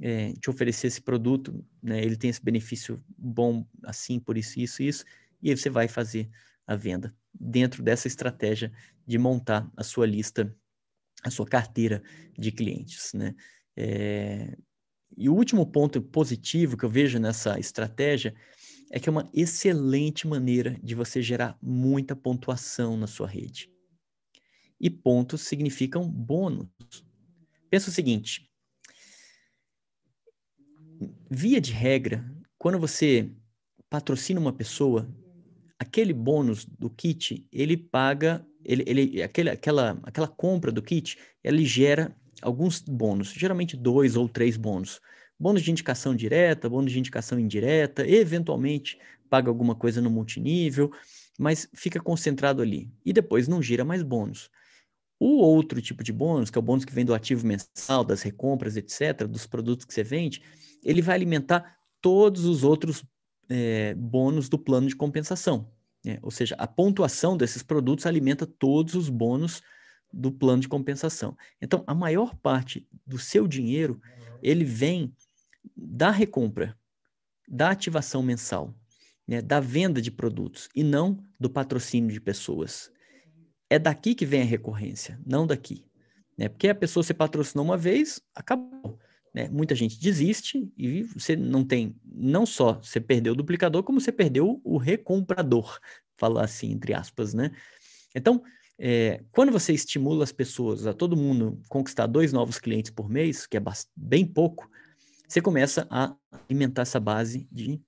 é, te oferecer esse produto, né, ele tem esse benefício bom assim, por isso, isso, isso, e aí você vai fazer a venda dentro dessa estratégia de montar a sua lista, a sua carteira de clientes, né? É... E o último ponto positivo que eu vejo nessa estratégia é que é uma excelente maneira de você gerar muita pontuação na sua rede. E pontos significam bônus. Pensa o seguinte: via de regra, quando você patrocina uma pessoa, aquele bônus do kit, ele paga, ele, ele, aquele, aquela, aquela compra do kit, ele gera alguns bônus, geralmente dois ou três bônus. Bônus de indicação direta, bônus de indicação indireta, eventualmente paga alguma coisa no multinível, mas fica concentrado ali. E depois não gira mais bônus. O outro tipo de bônus, que é o bônus que vem do ativo mensal, das recompras, etc., dos produtos que você vende, ele vai alimentar todos os outros é, bônus do plano de compensação. Né? Ou seja, a pontuação desses produtos alimenta todos os bônus do plano de compensação. Então, a maior parte do seu dinheiro, ele vem da recompra, da ativação mensal, né? da venda de produtos, e não do patrocínio de pessoas. É daqui que vem a recorrência, não daqui. Né? Porque a pessoa se patrocinou uma vez, acabou. Né? Muita gente desiste e você não tem, não só você perdeu o duplicador, como você perdeu o recomprador, falar assim, entre aspas, né? Então, é, quando você estimula as pessoas a todo mundo conquistar dois novos clientes por mês, que é bem pouco, você começa a alimentar essa base de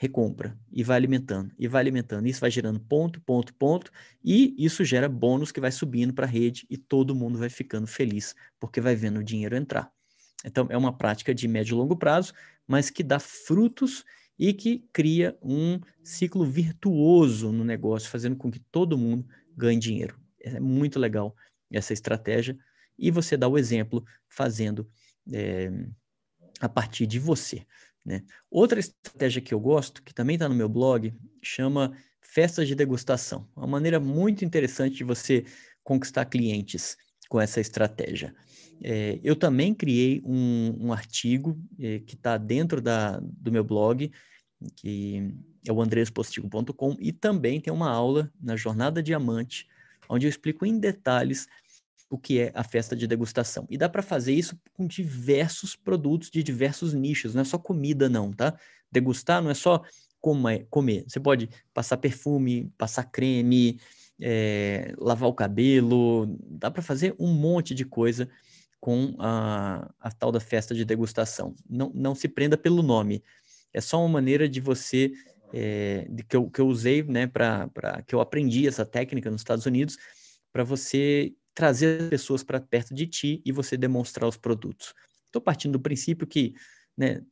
recompra e vai alimentando e vai alimentando. Isso vai gerando ponto, ponto, ponto e isso gera bônus que vai subindo para a rede e todo mundo vai ficando feliz porque vai vendo o dinheiro entrar. Então, é uma prática de médio e longo prazo, mas que dá frutos e que cria um ciclo virtuoso no negócio, fazendo com que todo mundo ganhe dinheiro. É muito legal essa estratégia e você dá o exemplo fazendo é, a partir de você. Né? Outra estratégia que eu gosto, que também está no meu blog, chama festas de degustação. Uma maneira muito interessante de você conquistar clientes com essa estratégia. É, eu também criei um, um artigo é, que está dentro da, do meu blog, que é o andrespostigo.com, e também tem uma aula na Jornada Diamante, onde eu explico em detalhes o que é a festa de degustação. E dá para fazer isso com diversos produtos de diversos nichos, não é só comida não, tá? Degustar não é só comer, comer. você pode passar perfume, passar creme, é, lavar o cabelo, dá para fazer um monte de coisa com a, a tal da festa de degustação. Não, não se prenda pelo nome. É só uma maneira de você, é, de que, eu, que eu usei, né, para que eu aprendi essa técnica nos Estados Unidos, para você trazer as pessoas para perto de ti e você demonstrar os produtos. Estou partindo do princípio que né,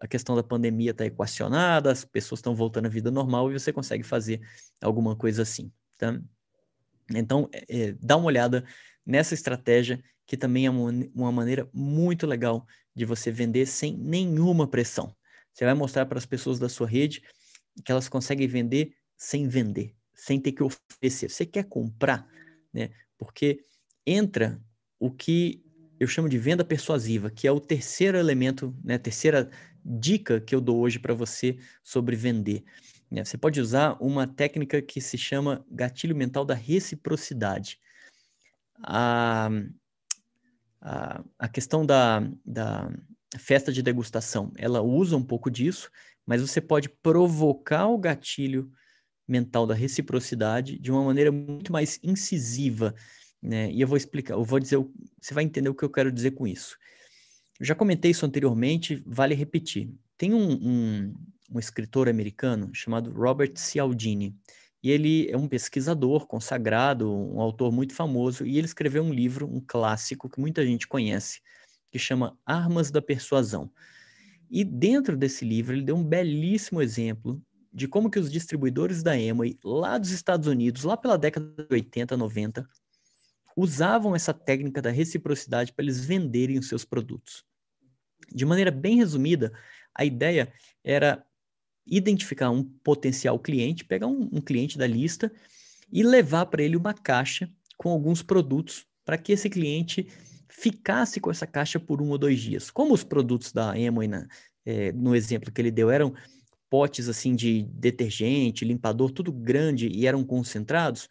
a questão da pandemia está equacionada, as pessoas estão voltando à vida normal e você consegue fazer alguma coisa assim. Tá? Então, é, é dá uma olhada nessa estratégia que também é uma, maneira muito legal de você vender sem nenhuma pressão. Você vai mostrar para as pessoas da sua rede que elas conseguem vender sem vender, sem ter que oferecer. Você quer comprar, né? Porque entra o que eu chamo de venda persuasiva, que é o terceiro elemento, né, a terceira dica que eu dou hoje para você sobre vender. Né? Você pode usar uma técnica que se chama gatilho mental da reciprocidade. A, a, a questão da, da festa de degustação, ela usa um pouco disso, mas você pode provocar o gatilho mental da reciprocidade de uma maneira muito mais incisiva, né? E eu vou explicar, eu vou dizer, você vai entender o que eu quero dizer com isso. Eu já comentei isso anteriormente, vale repetir. Tem um, um, um escritor americano chamado Robert Cialdini. E ele é um pesquisador consagrado, um autor muito famoso, e ele escreveu um livro, um clássico que muita gente conhece, que chama Armas da Persuasão. E dentro desse livro ele deu um belíssimo exemplo de como que os distribuidores da Amway lá dos Estados Unidos, lá pela década de 80, 90, usavam essa técnica da reciprocidade para eles venderem os seus produtos. De maneira bem resumida, a ideia era identificar um potencial cliente, pegar um, um cliente da lista e levar para ele uma caixa com alguns produtos para que esse cliente ficasse com essa caixa por um ou dois dias. Como os produtos da Amway, né, é, no exemplo que ele deu, eram potes assim de detergente, limpador, tudo grande e eram concentrados,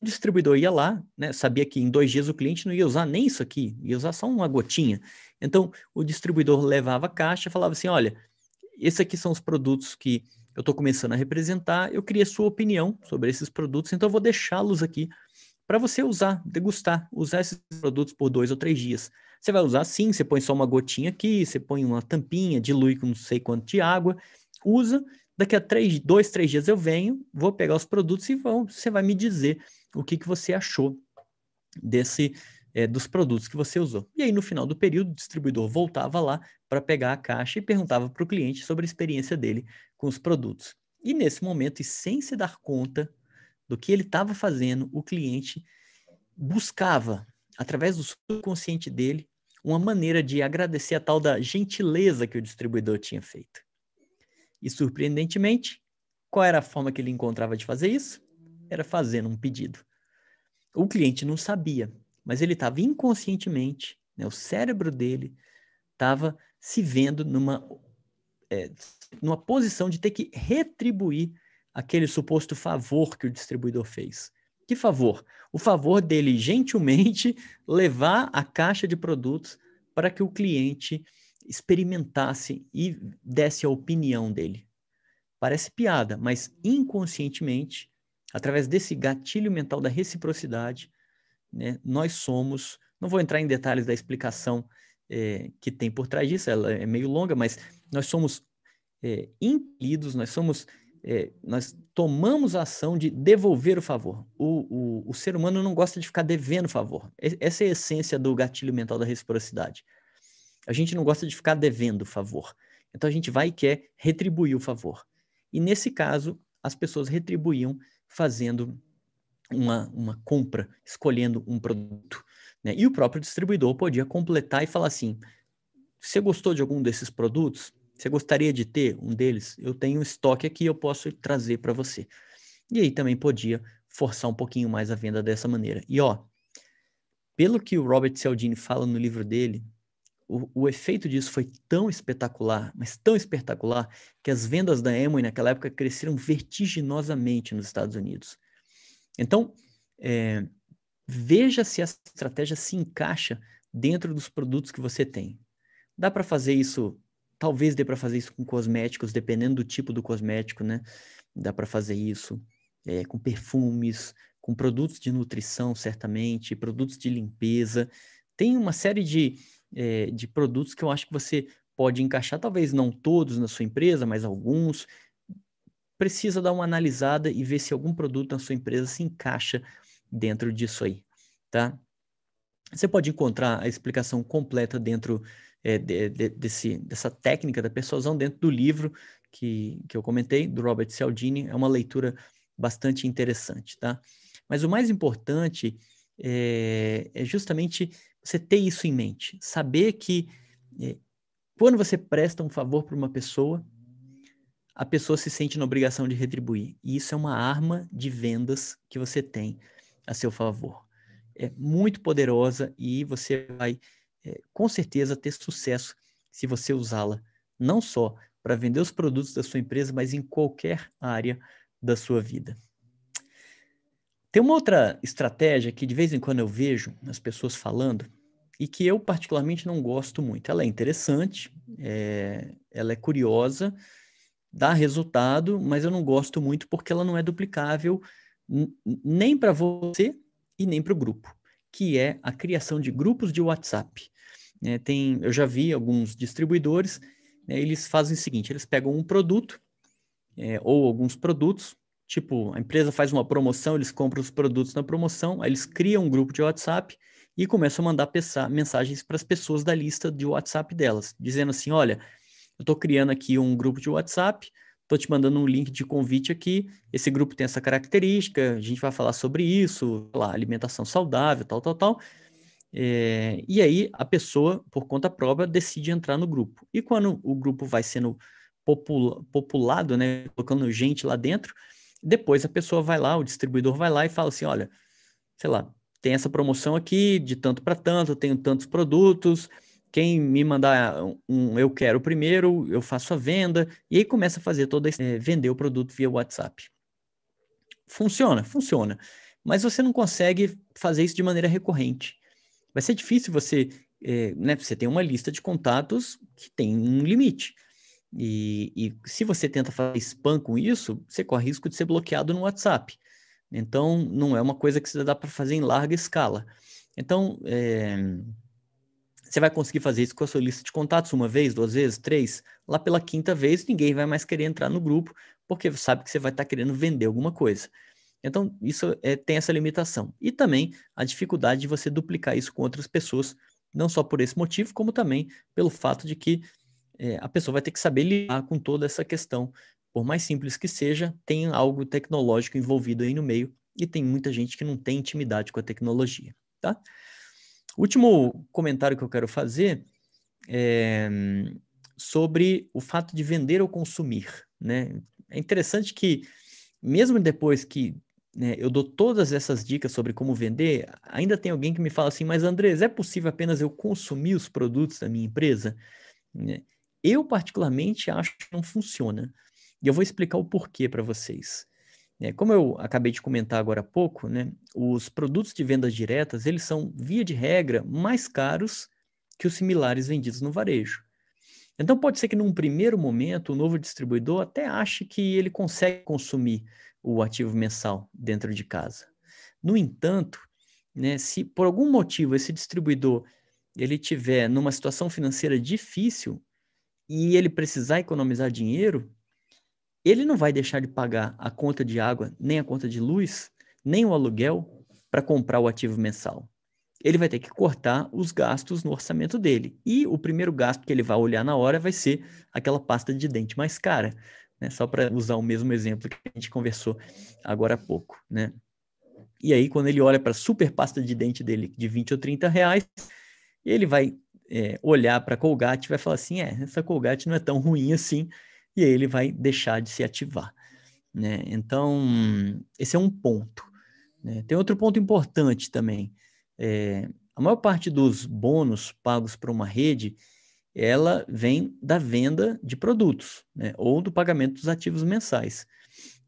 o distribuidor ia lá, né, sabia que em dois dias o cliente não ia usar nem isso aqui, ia usar só uma gotinha. Então, o distribuidor levava a caixa e falava assim, olha, esses aqui são os produtos que eu estou começando a representar. Eu queria sua opinião sobre esses produtos, então eu vou deixá-los aqui para você usar, degustar, usar esses produtos por dois ou três dias. Você vai usar sim, você põe só uma gotinha aqui, você põe uma tampinha, dilui com não sei quanto de água, usa, daqui a três, dois, três dias eu venho, vou pegar os produtos e vão, você vai me dizer o que, que você achou desse é, dos produtos que você usou. E aí, no final do período, o distribuidor voltava lá para pegar a caixa e perguntava para o cliente sobre a experiência dele com os produtos. E nesse momento, e sem se dar conta do que ele estava fazendo, o cliente buscava, através do subconsciente dele, uma maneira de agradecer a tal da gentileza que o distribuidor tinha feito. E surpreendentemente, qual era a forma que ele encontrava de fazer isso? Era fazendo um pedido. O cliente não sabia, mas ele estava inconscientemente, né, o cérebro dele estava se vendo numa, é, numa posição de ter que retribuir aquele suposto favor que o distribuidor fez. Que favor? O favor dele gentilmente levar a caixa de produtos para que o cliente experimentasse e desse a opinião dele. Parece piada, mas inconscientemente, através desse gatilho mental da reciprocidade, né, nós somos, não vou entrar em detalhes da explicação é, que tem por trás disso, ela é meio longa, mas nós somos é, impelidos, nós somos, é, nós tomamos a ação de devolver o favor. O, o, o ser humano não gosta de ficar devendo favor. Essa é a essência do gatilho mental da reciprocidade. A gente não gosta de ficar devendo favor. Então a gente vai e quer retribuir o favor. E nesse caso, as pessoas retribuíam fazendo uma, uma compra, escolhendo um produto. Né? E o próprio distribuidor podia completar e falar assim: você gostou de algum desses produtos? Você gostaria de ter um deles? Eu tenho um estoque aqui, eu posso trazer para você. E aí também podia forçar um pouquinho mais a venda dessa maneira. E ó, pelo que o Robert Cialdini fala no livro dele, o, o, efeito disso foi tão espetacular, mas tão espetacular, que as vendas da Amway naquela época cresceram vertiginosamente nos Estados Unidos. Então, é, veja se essa estratégia se encaixa dentro dos produtos que você tem. Dá para fazer isso, talvez dê para fazer isso com cosméticos, dependendo do tipo do cosmético, né? Dá para fazer isso é, com perfumes, com produtos de nutrição, certamente, produtos de limpeza. Tem uma série de, é, de produtos que eu acho que você pode encaixar, talvez não todos na sua empresa, mas alguns, precisa dar uma analisada e ver se algum produto na sua empresa se encaixa dentro disso aí, tá? Você pode encontrar a explicação completa dentro é, de, de, desse, dessa técnica da persuasão dentro do livro que, que eu comentei, do Robert Cialdini. É uma leitura bastante interessante, tá? Mas o mais importante é, é justamente você ter isso em mente. Saber que é, quando você presta um favor para uma pessoa, a pessoa se sente na obrigação de retribuir. E isso é uma arma de vendas que você tem a seu favor. É muito poderosa e você vai, é, com certeza, ter sucesso se você usá-la, não só para vender os produtos da sua empresa, mas em qualquer área da sua vida. Tem uma outra estratégia que de vez em quando eu vejo as pessoas falando e que eu particularmente não gosto muito. Ela é interessante, é, ela é curiosa, dá resultado, mas eu não gosto muito porque ela não é duplicável nem para você e nem para o grupo, que é a criação de grupos de WhatsApp. É, tem, eu já vi alguns distribuidores, né, eles fazem o seguinte: eles pegam um produto é, ou alguns produtos, tipo, a empresa faz uma promoção, eles compram os produtos na promoção, aí eles criam um grupo de WhatsApp e começam a mandar mensagens para as pessoas da lista de WhatsApp delas, dizendo assim: olha, eu estou criando aqui um grupo de WhatsApp, estou te mandando um link de convite aqui. Esse grupo tem essa característica, a gente vai falar sobre isso, lá, alimentação saudável, tal, tal, tal. É, e aí a pessoa, por conta própria, decide entrar no grupo. E quando o grupo vai sendo popula populado, né, colocando gente lá dentro, depois a pessoa vai lá, o distribuidor vai lá e fala assim, olha, sei lá, tem essa promoção aqui de tanto para tanto, tenho tantos produtos, quem me mandar um eu quero primeiro, eu faço a venda, e aí começa a fazer toda é, vender o produto via WhatsApp. Funciona, funciona. Mas você não consegue fazer isso de maneira recorrente. Vai ser difícil você, é, né? Você tem uma lista de contatos que tem um limite. E, e se você tenta fazer spam com isso, você corre risco de ser bloqueado no WhatsApp. Então, não é uma coisa que você dá para fazer em larga escala. Então, é, Você vai conseguir fazer isso com a sua lista de contatos uma vez, duas vezes, três. Lá pela quinta vez, ninguém vai mais querer entrar no grupo, porque sabe que você vai estar querendo vender alguma coisa. Então, isso é, tem essa limitação. E também a dificuldade de você duplicar isso com outras pessoas, não só por esse motivo, como também pelo fato de que é, a pessoa vai ter que saber lidar com toda essa questão. Por mais simples que seja, tem algo tecnológico envolvido aí no meio e tem muita gente que não tem intimidade com a tecnologia, tá? Último comentário que eu quero fazer é sobre o fato de vender ou consumir, né? É interessante que mesmo depois que né, eu dou todas essas dicas sobre como vender, ainda tem alguém que me fala assim, mas Andrés, é possível apenas eu consumir os produtos da minha empresa? Né? Eu, particularmente, acho que não funciona. E eu vou explicar o porquê para vocês. É, como eu acabei de comentar agora há pouco, né, os produtos de vendas diretas, eles são, via de regra, mais caros que os similares vendidos no varejo. Então pode ser que num primeiro momento o novo distribuidor até ache que ele consegue consumir o ativo mensal dentro de casa. No entanto, né, se por algum motivo esse distribuidor ele tiver numa situação financeira difícil e ele precisar economizar dinheiro, ele não vai deixar de pagar a conta de água, nem a conta de luz, nem o aluguel para comprar o ativo mensal. Ele vai ter que cortar os gastos no orçamento dele. E o primeiro gasto que ele vai olhar na hora vai ser aquela pasta de dente mais cara né? Só para usar o mesmo exemplo que a gente conversou agora há pouco, né? E aí, quando ele olha para a super pasta de dente dele de 20 ou 30 reais, ele vai é, olhar para a Colgate e vai falar assim: é, essa Colgate não é tão ruim assim, e aí ele vai deixar de se ativar. Né? Então, esse é um ponto. Né? Tem outro ponto importante também. É, a maior parte dos bônus pagos para uma rede, ela vem da venda de produtos, né, ou do pagamento dos ativos mensais.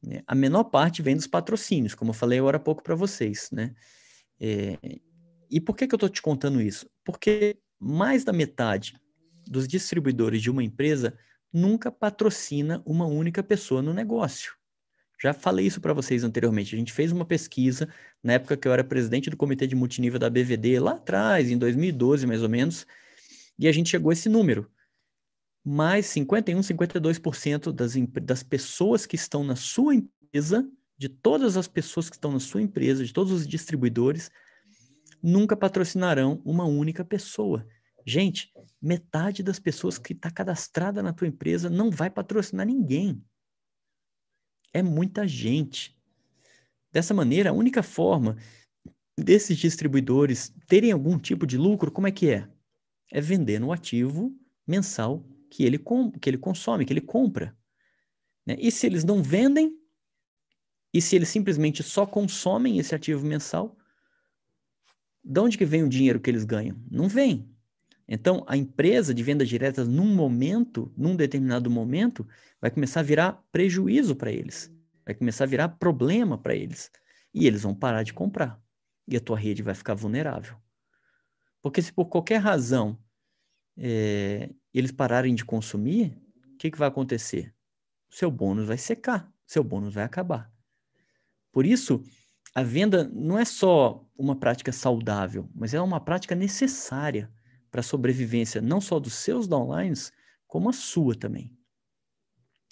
Né. A menor parte vem dos patrocínios, como eu falei agora há pouco para vocês. Né? É, e por que, que eu estou te contando isso? Porque mais da metade dos distribuidores de uma empresa nunca patrocina uma única pessoa no negócio. Já falei isso para vocês anteriormente. A gente fez uma pesquisa na época que eu era presidente do comitê de multinível da BVD, lá atrás, em 2012 mais ou menos, e a gente chegou a esse número. Mais 51, 52% das, das pessoas que estão na sua empresa, de todas as pessoas que estão na sua empresa, de todos os distribuidores, nunca patrocinarão uma única pessoa. Gente, metade das pessoas que está cadastrada na tua empresa não vai patrocinar ninguém. É muita gente. Dessa maneira, a única forma desses distribuidores terem algum tipo de lucro, como é que é? é vender no ativo mensal que ele, que ele consome, que ele compra. Né? E se eles não vendem, e se eles simplesmente só consomem esse ativo mensal, de onde que vem o dinheiro que eles ganham? Não vem. Então, a empresa de vendas diretas, num momento, num determinado momento, vai começar a virar prejuízo para eles. Vai começar a virar problema para eles. E eles vão parar de comprar. E a tua rede vai ficar vulnerável. Porque se por qualquer razão é, eles pararem de consumir, o que, que vai acontecer? Seu bônus vai secar, seu bônus vai acabar. Por isso, a venda não é só uma prática saudável, mas é uma prática necessária para a sobrevivência não só dos seus downlines, como a sua também.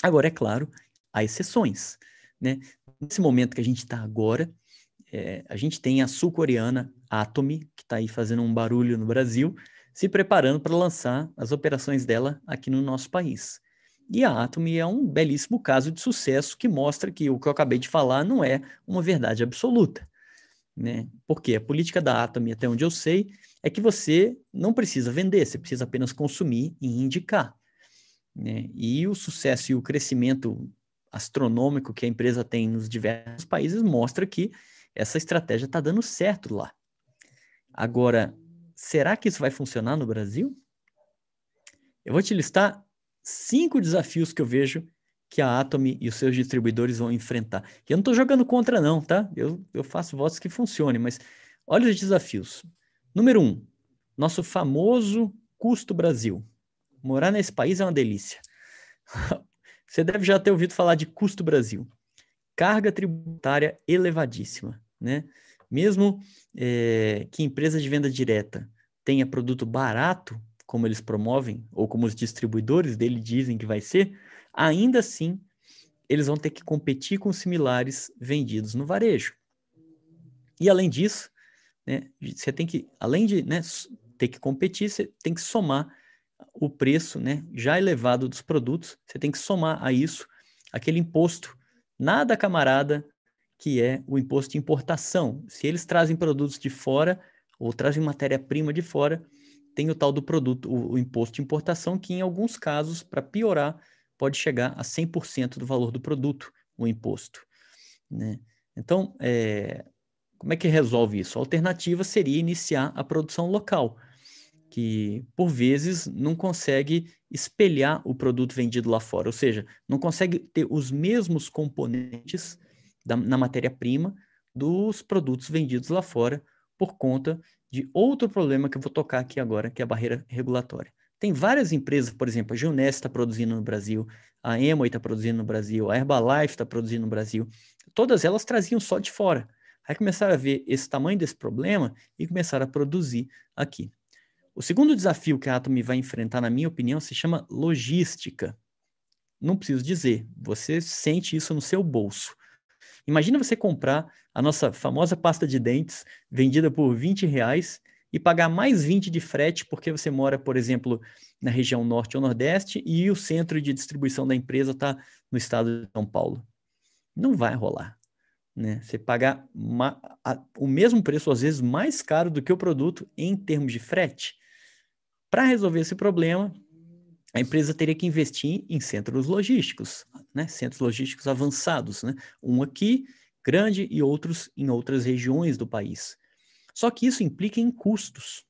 Agora, é claro, há exceções. Né? Nesse momento que a gente está agora, é, a gente tem a sul-coreana Atomy, que está aí fazendo um barulho no Brasil, se preparando para lançar as operações dela aqui no nosso país. E a Atomy é um belíssimo caso de sucesso que mostra que o que eu acabei de falar não é uma verdade absoluta. Né? Porque a política da Atomy, até onde eu sei, é que você não precisa vender, você precisa apenas consumir e indicar. Né? E o sucesso e o crescimento astronômico que a empresa tem nos diversos países mostra que essa estratégia está dando certo lá. Agora, será que isso vai funcionar no Brasil? Eu vou te listar cinco desafios que eu vejo que a Atomy e os seus distribuidores vão enfrentar. Eu não estou jogando contra, não, tá? Eu, eu faço votos que funcionem, mas olha os desafios. Número um, nosso famoso custo Brasil. Morar nesse país é uma delícia. Você deve já ter ouvido falar de custo Brasil carga tributária elevadíssima, né? Mesmo é, que empresa de venda direta tenha produto barato, como eles promovem, ou como os distribuidores dele dizem que vai ser, ainda assim eles vão ter que competir com similares vendidos no varejo. E além disso, né, você tem que, além de né, ter que competir, você tem que somar o preço né, já elevado dos produtos, você tem que somar a isso aquele imposto nada camarada que é o imposto de importação. Se eles trazem produtos de fora ou trazem matéria-prima de fora, tem o tal do produto, o, o imposto de importação, que em alguns casos, para piorar, pode chegar a 100% do valor do produto, o imposto. Né? Então, é, como é que resolve isso? A alternativa seria iniciar a produção local que por vezes não consegue espelhar o produto vendido lá fora, ou seja, não consegue ter os mesmos componentes da, na matéria-prima dos produtos vendidos lá fora por conta de outro problema que eu vou tocar aqui agora, que é a barreira regulatória. Tem várias empresas, por exemplo, a Gilnes está produzindo no Brasil, a Emoi está produzindo no Brasil, a Herbalife está produzindo no Brasil. Todas elas traziam só de fora. Aí começaram a ver esse tamanho desse problema e começaram a produzir aqui. O segundo desafio que a Atomy vai enfrentar, na minha opinião, se chama logística. Não preciso dizer, você sente isso no seu bolso. Imagina você comprar a nossa famosa pasta de dentes vendida por 20 reais e pagar mais 20 de frete porque você mora, por exemplo, na região norte ou nordeste e o centro de distribuição da empresa está no estado de São Paulo. Não vai rolar. Né? Você pagar o mesmo preço, às vezes mais caro do que o produto em termos de frete. Para resolver esse problema, a empresa teria que investir em centros logísticos, né? centros logísticos avançados, né? um aqui, grande, e outros em outras regiões do país. Só que isso implica em custos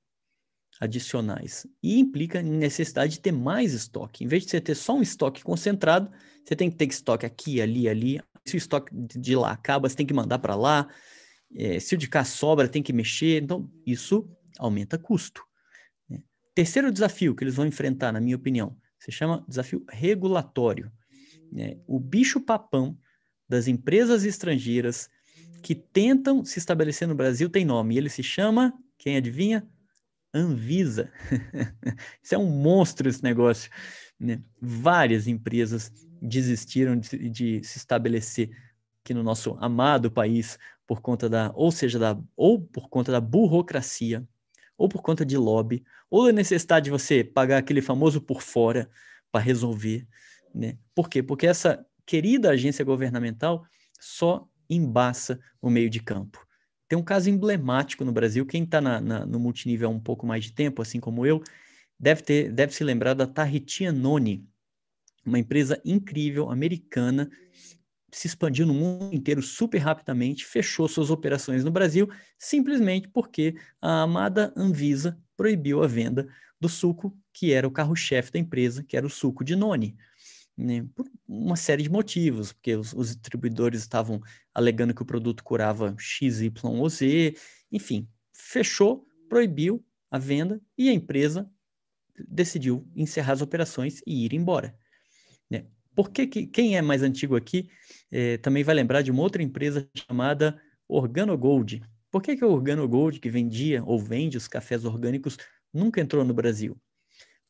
adicionais e implica necessidade de ter mais estoque. Em vez de você ter só um estoque concentrado, você tem que ter estoque aqui, ali, ali. Se o estoque de lá acaba, você tem que mandar para lá. É, se o de cá sobra, tem que mexer. Então, isso aumenta custo. Terceiro desafio que eles vão enfrentar, na minha opinião, se chama desafio regulatório. Né? O bicho-papão das empresas estrangeiras que tentam se estabelecer no Brasil tem nome, ele se chama, quem adivinha? Anvisa. Isso é um monstro esse negócio. Né? Várias empresas desistiram de, de, se estabelecer aqui no nosso amado país por conta da, ou seja, da, ou por conta da burocracia, ou por conta de lobby, ou a necessidade de você pagar aquele famoso por fora para resolver. Né? Por quê? Porque essa querida agência governamental só embaça o meio de campo. Tem um caso emblemático no Brasil, quem está no multinível há um pouco mais de tempo, assim como eu, deve, ter, deve se lembrar da Tahiti Noni, uma empresa incrível, americana, se expandiu no mundo inteiro super rapidamente, fechou suas operações no Brasil, simplesmente porque a amada Anvisa proibiu a venda do suco que era o carro-chefe da empresa, que era o suco de Noni. Né? Por uma série de motivos, porque os, os, distribuidores estavam alegando que o produto curava X, Y ou Z, enfim, fechou, proibiu a venda e a empresa decidiu encerrar as operações e ir embora. Né? Porque que, quem é mais antigo aqui é, também vai lembrar de uma outra empresa chamada Organogold. Por que, que a Organogold, que vendia ou vende os cafés orgânicos, nunca entrou no Brasil?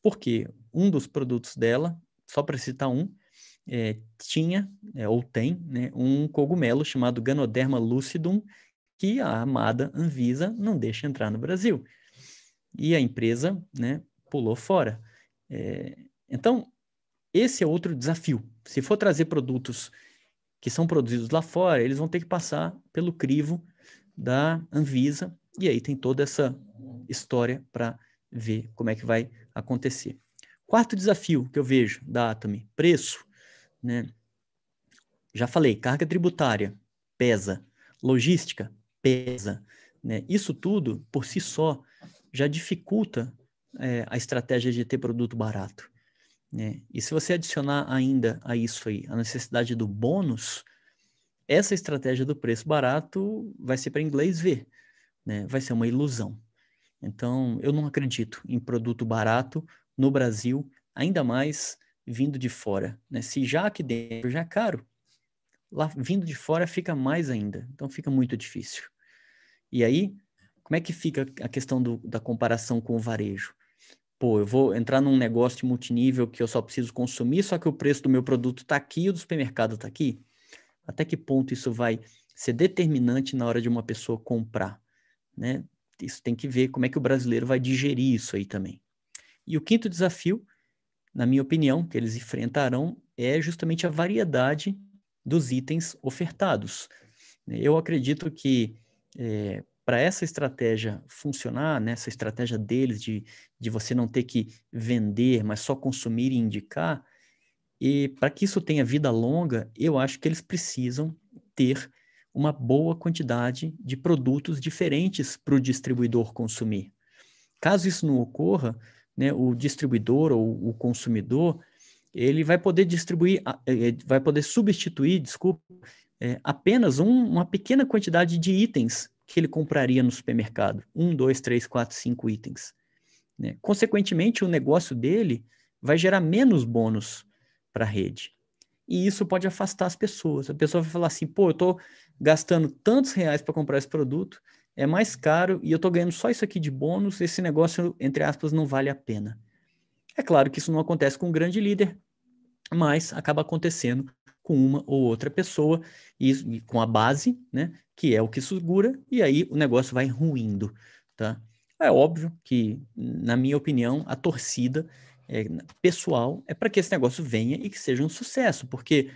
Porque um dos produtos dela, só para citar um, é, tinha é, ou tem né, um cogumelo chamado Ganoderma lucidum, que a amada Anvisa não deixa entrar no Brasil. E a empresa né, pulou fora. É, então, esse é outro desafio. Se for trazer produtos que são produzidos lá fora, eles vão ter que passar pelo crivo da Anvisa, e aí tem toda essa história para ver como é que vai acontecer. Quarto desafio que eu vejo da Atomy, preço, né? Já falei, carga tributária pesa, logística pesa, né? Isso tudo por si só já dificulta é, a estratégia de ter produto barato. Né? E se você adicionar ainda a isso aí a necessidade do bônus, essa estratégia do preço barato vai ser para inglês ver, né? vai ser uma ilusão. Então, eu não acredito em produto barato no Brasil, ainda mais vindo de fora. Né? Se já aqui dentro já é caro, lá vindo de fora fica mais ainda. Então, fica muito difícil. E aí, como é que fica a questão do, da comparação com o varejo? Pô, eu vou entrar num negócio multinível que eu só preciso consumir, só que o preço do meu produto está aqui e o do supermercado está aqui. Até que ponto isso vai ser determinante na hora de uma pessoa comprar? Né? Isso tem que ver como é que o brasileiro vai digerir isso aí também. E o quinto desafio, na minha opinião, que eles enfrentarão é justamente a variedade dos itens ofertados. Eu acredito que é, para essa estratégia funcionar, né, estratégia deles de, de você não ter que vender, mas só consumir e indicar, e para que isso tenha vida longa, eu acho que eles precisam ter uma boa quantidade de produtos diferentes para o distribuidor consumir. Caso isso não ocorra, né, o distribuidor ou o consumidor ele vai poder distribuir, eh, eh, vai poder substituir, desculpa, é, apenas um, uma pequena quantidade de itens que ele compraria no supermercado. Um, dois, três, quatro, cinco itens. Né? Consequentemente, o negócio dele vai gerar menos bônus para a rede. E isso pode afastar as pessoas. A pessoa vai falar assim: pô, eu estou gastando tantos reais para comprar esse produto, é mais caro e eu estou ganhando só isso aqui de bônus, esse negócio, entre aspas, não vale a pena. É claro que isso não acontece com um grande líder, mas acaba acontecendo com uma ou outra pessoa e, e com a base, né, que é o que segura, e aí o negócio vai ruindo, tá? É óbvio que, na minha opinião, a torcida é, pessoal é para que esse negócio venha e que seja um sucesso, porque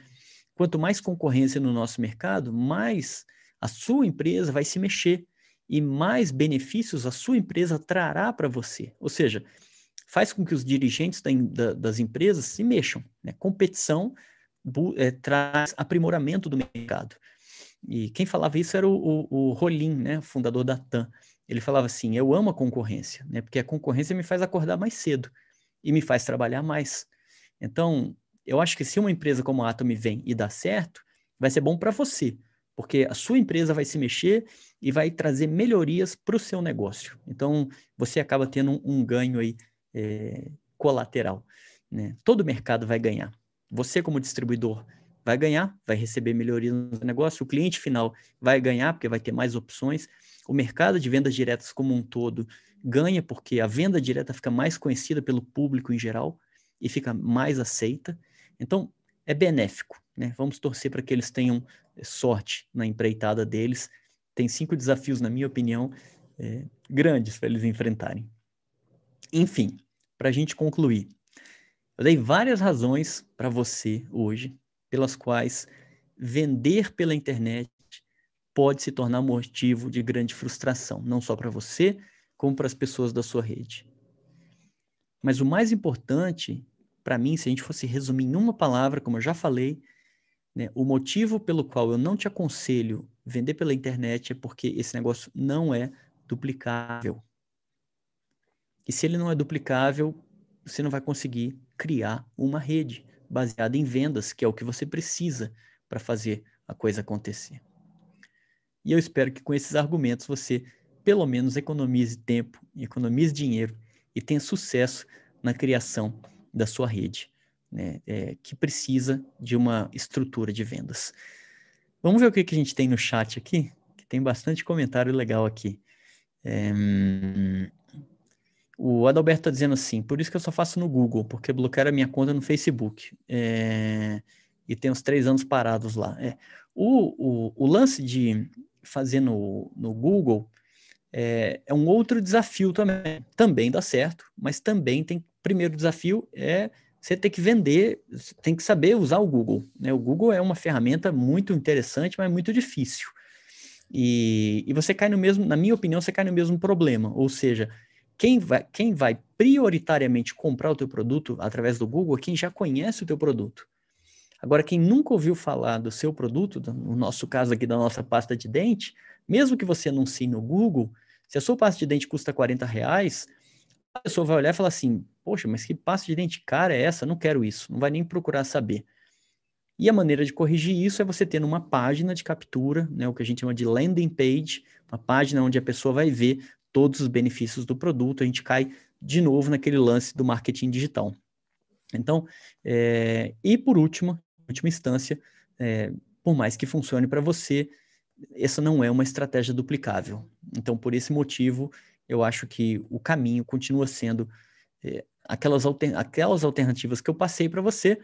quanto mais concorrência no nosso mercado, mais a sua empresa vai se mexer e mais benefícios a sua empresa trará para você. Ou seja, faz com que os dirigentes da, da, das empresas se mexam. Né? Competição é, traz aprimoramento do mercado. E quem falava isso era o, o, o Rolim, né, fundador da TAM. Ele falava assim: Eu amo a concorrência, né, porque a concorrência me faz acordar mais cedo e me faz trabalhar mais. Então, eu acho que se uma empresa como a Atom vem e dá certo, vai ser bom para você, porque a sua empresa vai se mexer e vai trazer melhorias para o seu negócio. Então, você acaba tendo um, um ganho aí é, colateral. Né? Todo mercado vai ganhar. Você, como distribuidor, vai ganhar, vai receber melhorias no negócio, o cliente final vai ganhar, porque vai ter mais opções, o mercado de vendas diretas como um todo ganha, porque a venda direta fica mais conhecida pelo público em geral e fica mais aceita. Então, é benéfico. Né? Vamos torcer para que eles tenham sorte na empreitada deles. Tem cinco desafios, na minha opinião, é, grandes para eles enfrentarem. Enfim, para a gente concluir, eu dei várias razões para você hoje pelas quais vender pela internet pode se tornar motivo de grande frustração, não só para você, como para as pessoas da sua rede. Mas o mais importante, para mim, se a gente fosse resumir em uma palavra, como eu já falei, né, o motivo pelo qual eu não te aconselho vender pela internet é porque esse negócio não é duplicável. E se ele não é duplicável, você não vai conseguir criar uma rede baseada em vendas, que é o que você precisa para fazer a coisa acontecer. E eu espero que com esses argumentos você pelo menos economize tempo, economize dinheiro e tenha sucesso na criação da sua rede, né, é, que precisa de uma estrutura de vendas. Vamos ver o que, que a gente tem no chat aqui, que tem bastante comentário legal aqui. É, o Adalberto está dizendo assim, por isso que eu só faço no Google, porque bloquearam a minha conta no Facebook. É, e tem uns três anos parados lá. É, o, o, o, lance de fazer no, no Google é, é, um outro desafio também. Também dá certo, mas também tem. Primeiro desafio é você ter que vender, tem que saber usar o Google. Né? O Google é uma ferramenta muito interessante, mas muito difícil. E, e você cai no mesmo, na minha opinião, você cai no mesmo problema. Ou seja, quem vai, quem vai prioritariamente comprar o teu produto através do Google é quem já conhece o teu produto. Agora, quem nunca ouviu falar do seu produto, no nosso caso aqui da nossa pasta de dente, mesmo que você anuncie no Google, se a sua pasta de dente custa 40 reais, a pessoa vai olhar e falar assim, poxa, mas que pasta de dente cara é essa? Não quero isso, não vai nem procurar saber. E a maneira de corrigir isso é você ter uma página de captura, né, o que a gente chama de landing page, uma página onde a pessoa vai ver todos os benefícios do produto, a gente cai de novo naquele lance do marketing digital. Então, é, e por último, última instância, é, por mais que funcione para você, essa não é uma estratégia duplicável. Então, por esse motivo, eu acho que o caminho continua sendo é, aquelas, alter, aquelas alternativas que eu passei para você,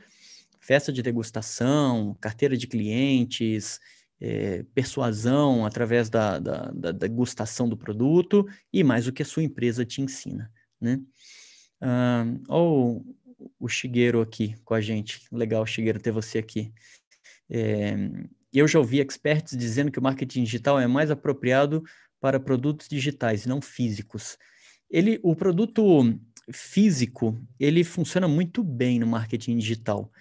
festa de degustação, carteira de clientes, é, persuasão através da, da, da, degustação do produto e mais o que a sua empresa te ensina, né? Ah, ou o Shigeru aqui com a gente. Legal, Shigeru, ter você aqui. É, eu já ouvi experts dizendo que o marketing digital é mais apropriado para produtos digitais, não físicos. Ele, o produto físico, ele funciona muito bem no marketing digital,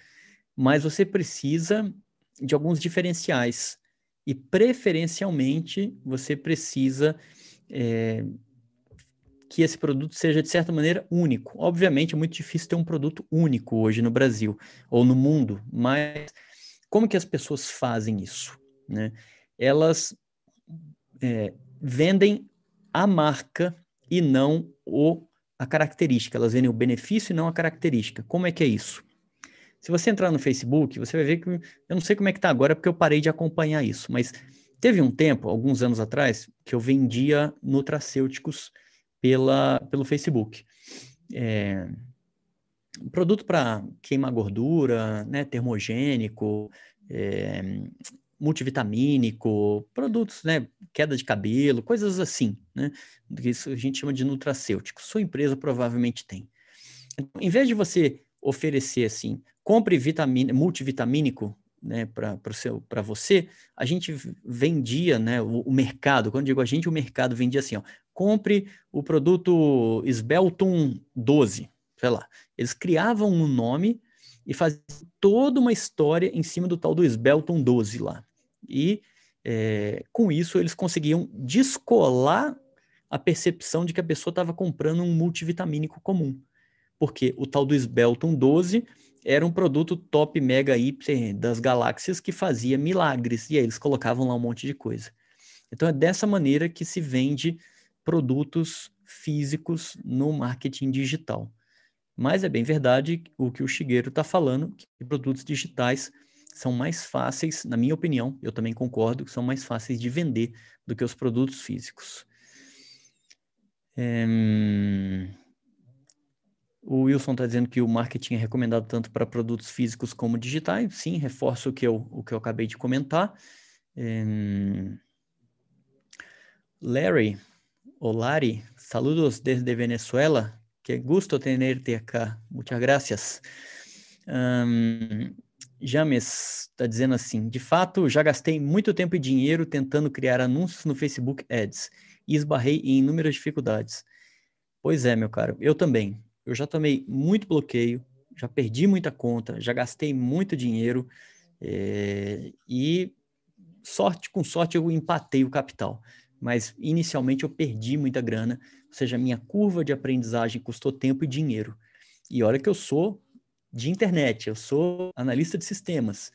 mas você precisa de alguns diferenciais e preferencialmente você precisa é, que esse produto seja de certa maneira único. Obviamente é muito difícil ter um produto único hoje no Brasil ou no mundo, mas como que as pessoas fazem isso? Né? Elas é, vendem a marca e não o, a característica. Elas vendem o benefício e não a característica. Como é que é isso? Se você entrar no Facebook, você vai ver que eu não sei como é que está agora, porque eu parei de acompanhar isso, mas teve um tempo, alguns anos atrás, que eu vendia nutracêuticos pela, pelo Facebook. É, produto para queimar gordura, né, termogênico, é, multivitamínico, produtos, né, queda de cabelo, coisas assim, né, isso a gente chama de nutracêutico. Sua empresa provavelmente tem. Então, em vez de você oferecer assim, compre vitamina, multivitamínico, né, para você, a gente vendia, né, o, o, mercado, quando digo a gente, o mercado vendia assim, ó, compre o produto Sbelton 12, sei lá. Eles criavam um nome e faziam toda uma história em cima do tal do Sbelton 12 lá. E é, com isso eles conseguiam descolar a percepção de que a pessoa estava comprando um multivitamínico comum. Porque o tal do Sbelton 12 era um produto top mega hiper das galáxias que fazia milagres. E aí eles colocavam lá um monte de coisa. Então é dessa maneira que se vende produtos físicos no marketing digital. Mas é bem verdade o que o Shigeru está falando, que produtos digitais são mais fáceis, na minha opinião, eu também concordo, que são mais fáceis de vender do que os produtos físicos. É... O Wilson está dizendo que o marketing é recomendado tanto para produtos físicos como digitais. Sim, reforço o que eu, o que eu acabei de comentar. É... Larry, Olari, saludos desde Venezuela. Que gusto tenerte acá. Muchas gracias. Um, James está dizendo assim: de fato, já gastei muito tempo e dinheiro tentando criar anúncios no Facebook Ads e esbarrei em inúmeras dificuldades. Pois é, meu caro, eu também. Eu já tomei muito bloqueio, já perdi muita conta, já gastei muito dinheiro é, e sorte com sorte eu empatei o capital mas inicialmente eu perdi muita grana, ou seja, minha curva de aprendizagem custou tempo e dinheiro. E olha que eu sou de internet, eu sou analista de sistemas,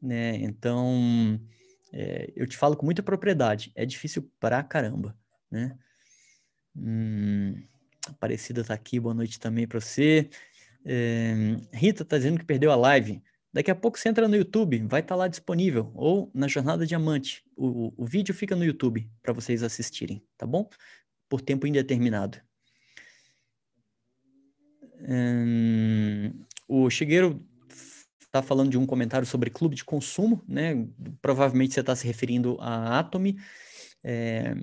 né? Então, é, eu te falo com muita propriedade, é difícil pra caramba, né? Hum, Aparecida tá aqui, boa noite também para você. É, Rita tá dizendo que perdeu a live. Daqui a pouco você entra no YouTube, vai estar tá lá disponível, ou na Jornada Diamante. O, o vídeo fica no YouTube para vocês assistirem, tá bom? Por tempo indeterminado. Hum, o Shigeru está falando de um comentário sobre clube de consumo, né? Provavelmente você está se referindo à Atomy. É,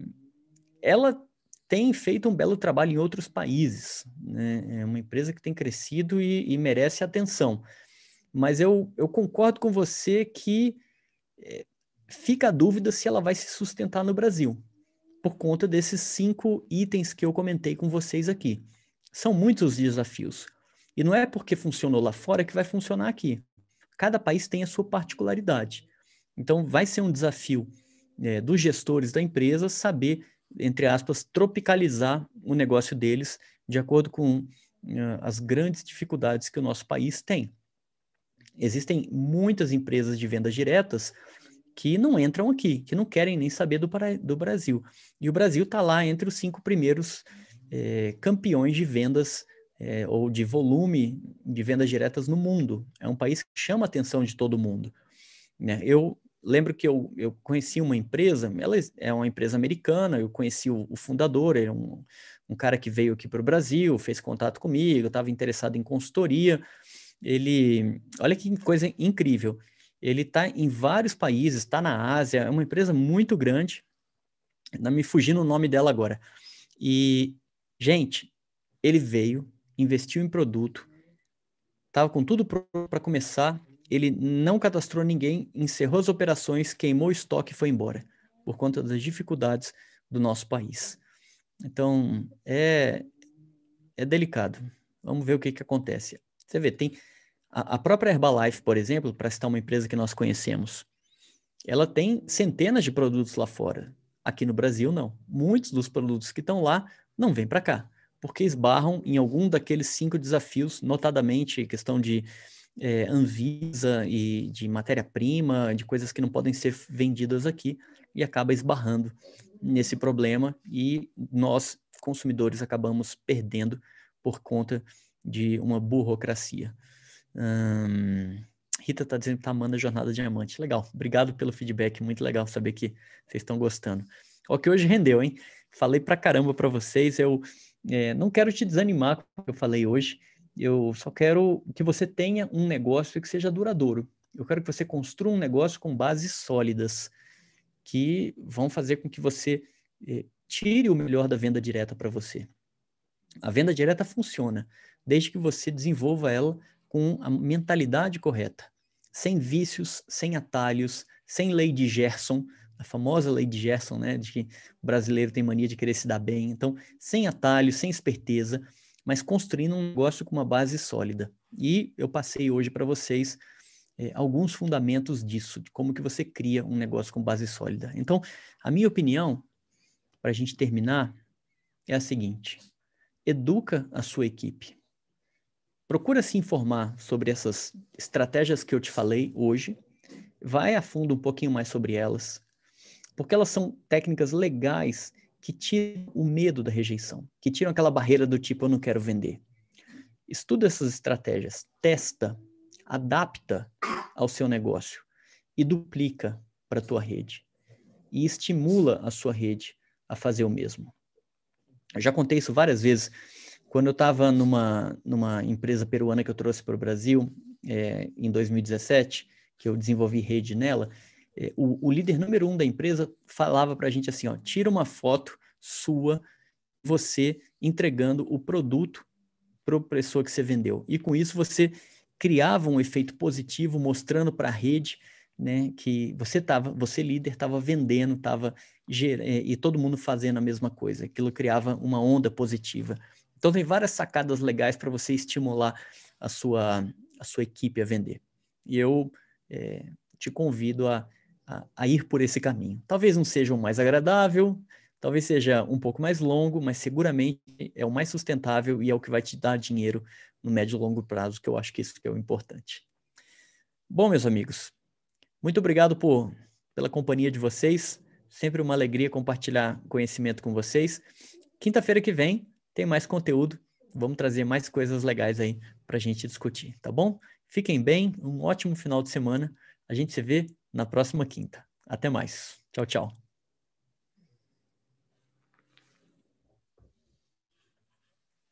ela tem feito um belo trabalho em outros países. Né? É uma empresa que tem crescido e, e merece atenção mas eu, eu concordo com você que é, fica a dúvida se ela vai se sustentar no Brasil, por conta desses cinco itens que eu comentei com vocês aqui. São muitos os desafios. E não é porque funcionou lá fora que vai funcionar aqui. Cada país tem a sua particularidade. Então, vai ser um desafio é, dos gestores da empresa saber, entre aspas, tropicalizar o negócio deles de acordo com uh, as grandes dificuldades que o nosso país tem. Existem muitas empresas de vendas diretas que não entram aqui, que não querem nem saber do, do Brasil. E o Brasil está lá entre os cinco primeiros é, campeões de vendas é, ou de volume de vendas diretas no mundo. É um país que chama a atenção de todo mundo. Né? Eu lembro que eu, eu conheci uma empresa, ela é uma empresa americana, eu conheci o, o fundador, ele é um, um cara que veio aqui para o Brasil, fez contato comigo, estava interessado em consultoria. Ele, olha que coisa incrível, ele está em vários países, está na Ásia, é uma empresa muito grande, não me fugindo o nome dela agora. E, gente, ele veio, investiu em produto, estava com tudo para começar, ele não cadastrou ninguém, encerrou as operações, queimou o estoque e foi embora, por conta das dificuldades do nosso país. Então, é, é delicado. Vamos ver o que, que acontece. Você vê, tem a, a própria Herbalife, por exemplo, para citar uma empresa que nós conhecemos, ela tem centenas de produtos lá fora. Aqui no Brasil, não. Muitos dos produtos que estão lá não vêm para cá, porque esbarram em algum daqueles cinco desafios, notadamente questão de é, Anvisa e de matéria-prima, de coisas que não podem ser vendidas aqui, e acaba esbarrando nesse problema e nós, consumidores, acabamos perdendo por conta de uma burocracia. Hum, Rita está dizendo que está amando a Jornada Diamante. Legal, obrigado pelo feedback, muito legal saber que vocês estão gostando. O que hoje rendeu, hein? Falei pra caramba para vocês, eu é, não quero te desanimar com o que eu falei hoje, eu só quero que você tenha um negócio que seja duradouro. Eu quero que você construa um negócio com bases sólidas, que vão fazer com que você eh, tire o melhor da venda direta para você. A venda direta funciona, desde que você desenvolva ela com a mentalidade correta, sem vícios, sem atalhos, sem lei de Gerson, a famosa lei de Gerson, né, de que o brasileiro tem mania de querer se dar bem. Então, sem atalhos, sem esperteza, mas construindo um negócio com uma base sólida. E eu passei hoje para vocês é, alguns fundamentos disso, de como que você cria um negócio com base sólida. Então, a minha opinião, para a gente terminar, é a seguinte: educa a sua equipe. Procura se informar sobre essas estratégias que eu te falei hoje. Vai a fundo um pouquinho mais sobre elas, porque elas são técnicas legais que tiram o medo da rejeição, que tiram aquela barreira do tipo eu não quero vender. Estuda essas estratégias, testa, adapta ao seu negócio e duplica para a tua rede e estimula a sua rede a fazer o mesmo. Eu já contei isso várias vezes. Quando eu estava numa, numa empresa peruana que eu trouxe para o Brasil, é, em 2017, que eu desenvolvi rede nela, é, o, o, líder número um da empresa falava para a gente assim, ó, tira uma foto sua, você entregando o produto para a pessoa que você vendeu. E com isso você criava um efeito positivo, mostrando para a rede né, que você estava, você líder estava vendendo, estava é, e todo mundo fazendo a mesma coisa. Aquilo criava uma onda positiva. Então tem várias sacadas legais para você estimular a sua, a sua equipe a vender. E eu é, te convido a a, a ir por esse caminho. Talvez não seja o mais agradável, talvez seja um pouco mais longo, mas seguramente é o mais sustentável e é o que vai te dar dinheiro no médio e longo prazo, que eu acho que isso que é o importante. Bom, meus amigos, muito obrigado por, pela companhia de vocês. Sempre uma alegria compartilhar conhecimento com vocês. Quinta-feira que vem tem mais conteúdo. Vamos trazer mais coisas legais aí para a gente discutir, tá bom? Fiquem bem, um ótimo final de semana. A gente se vê na próxima quinta. Até mais. Tchau, tchau.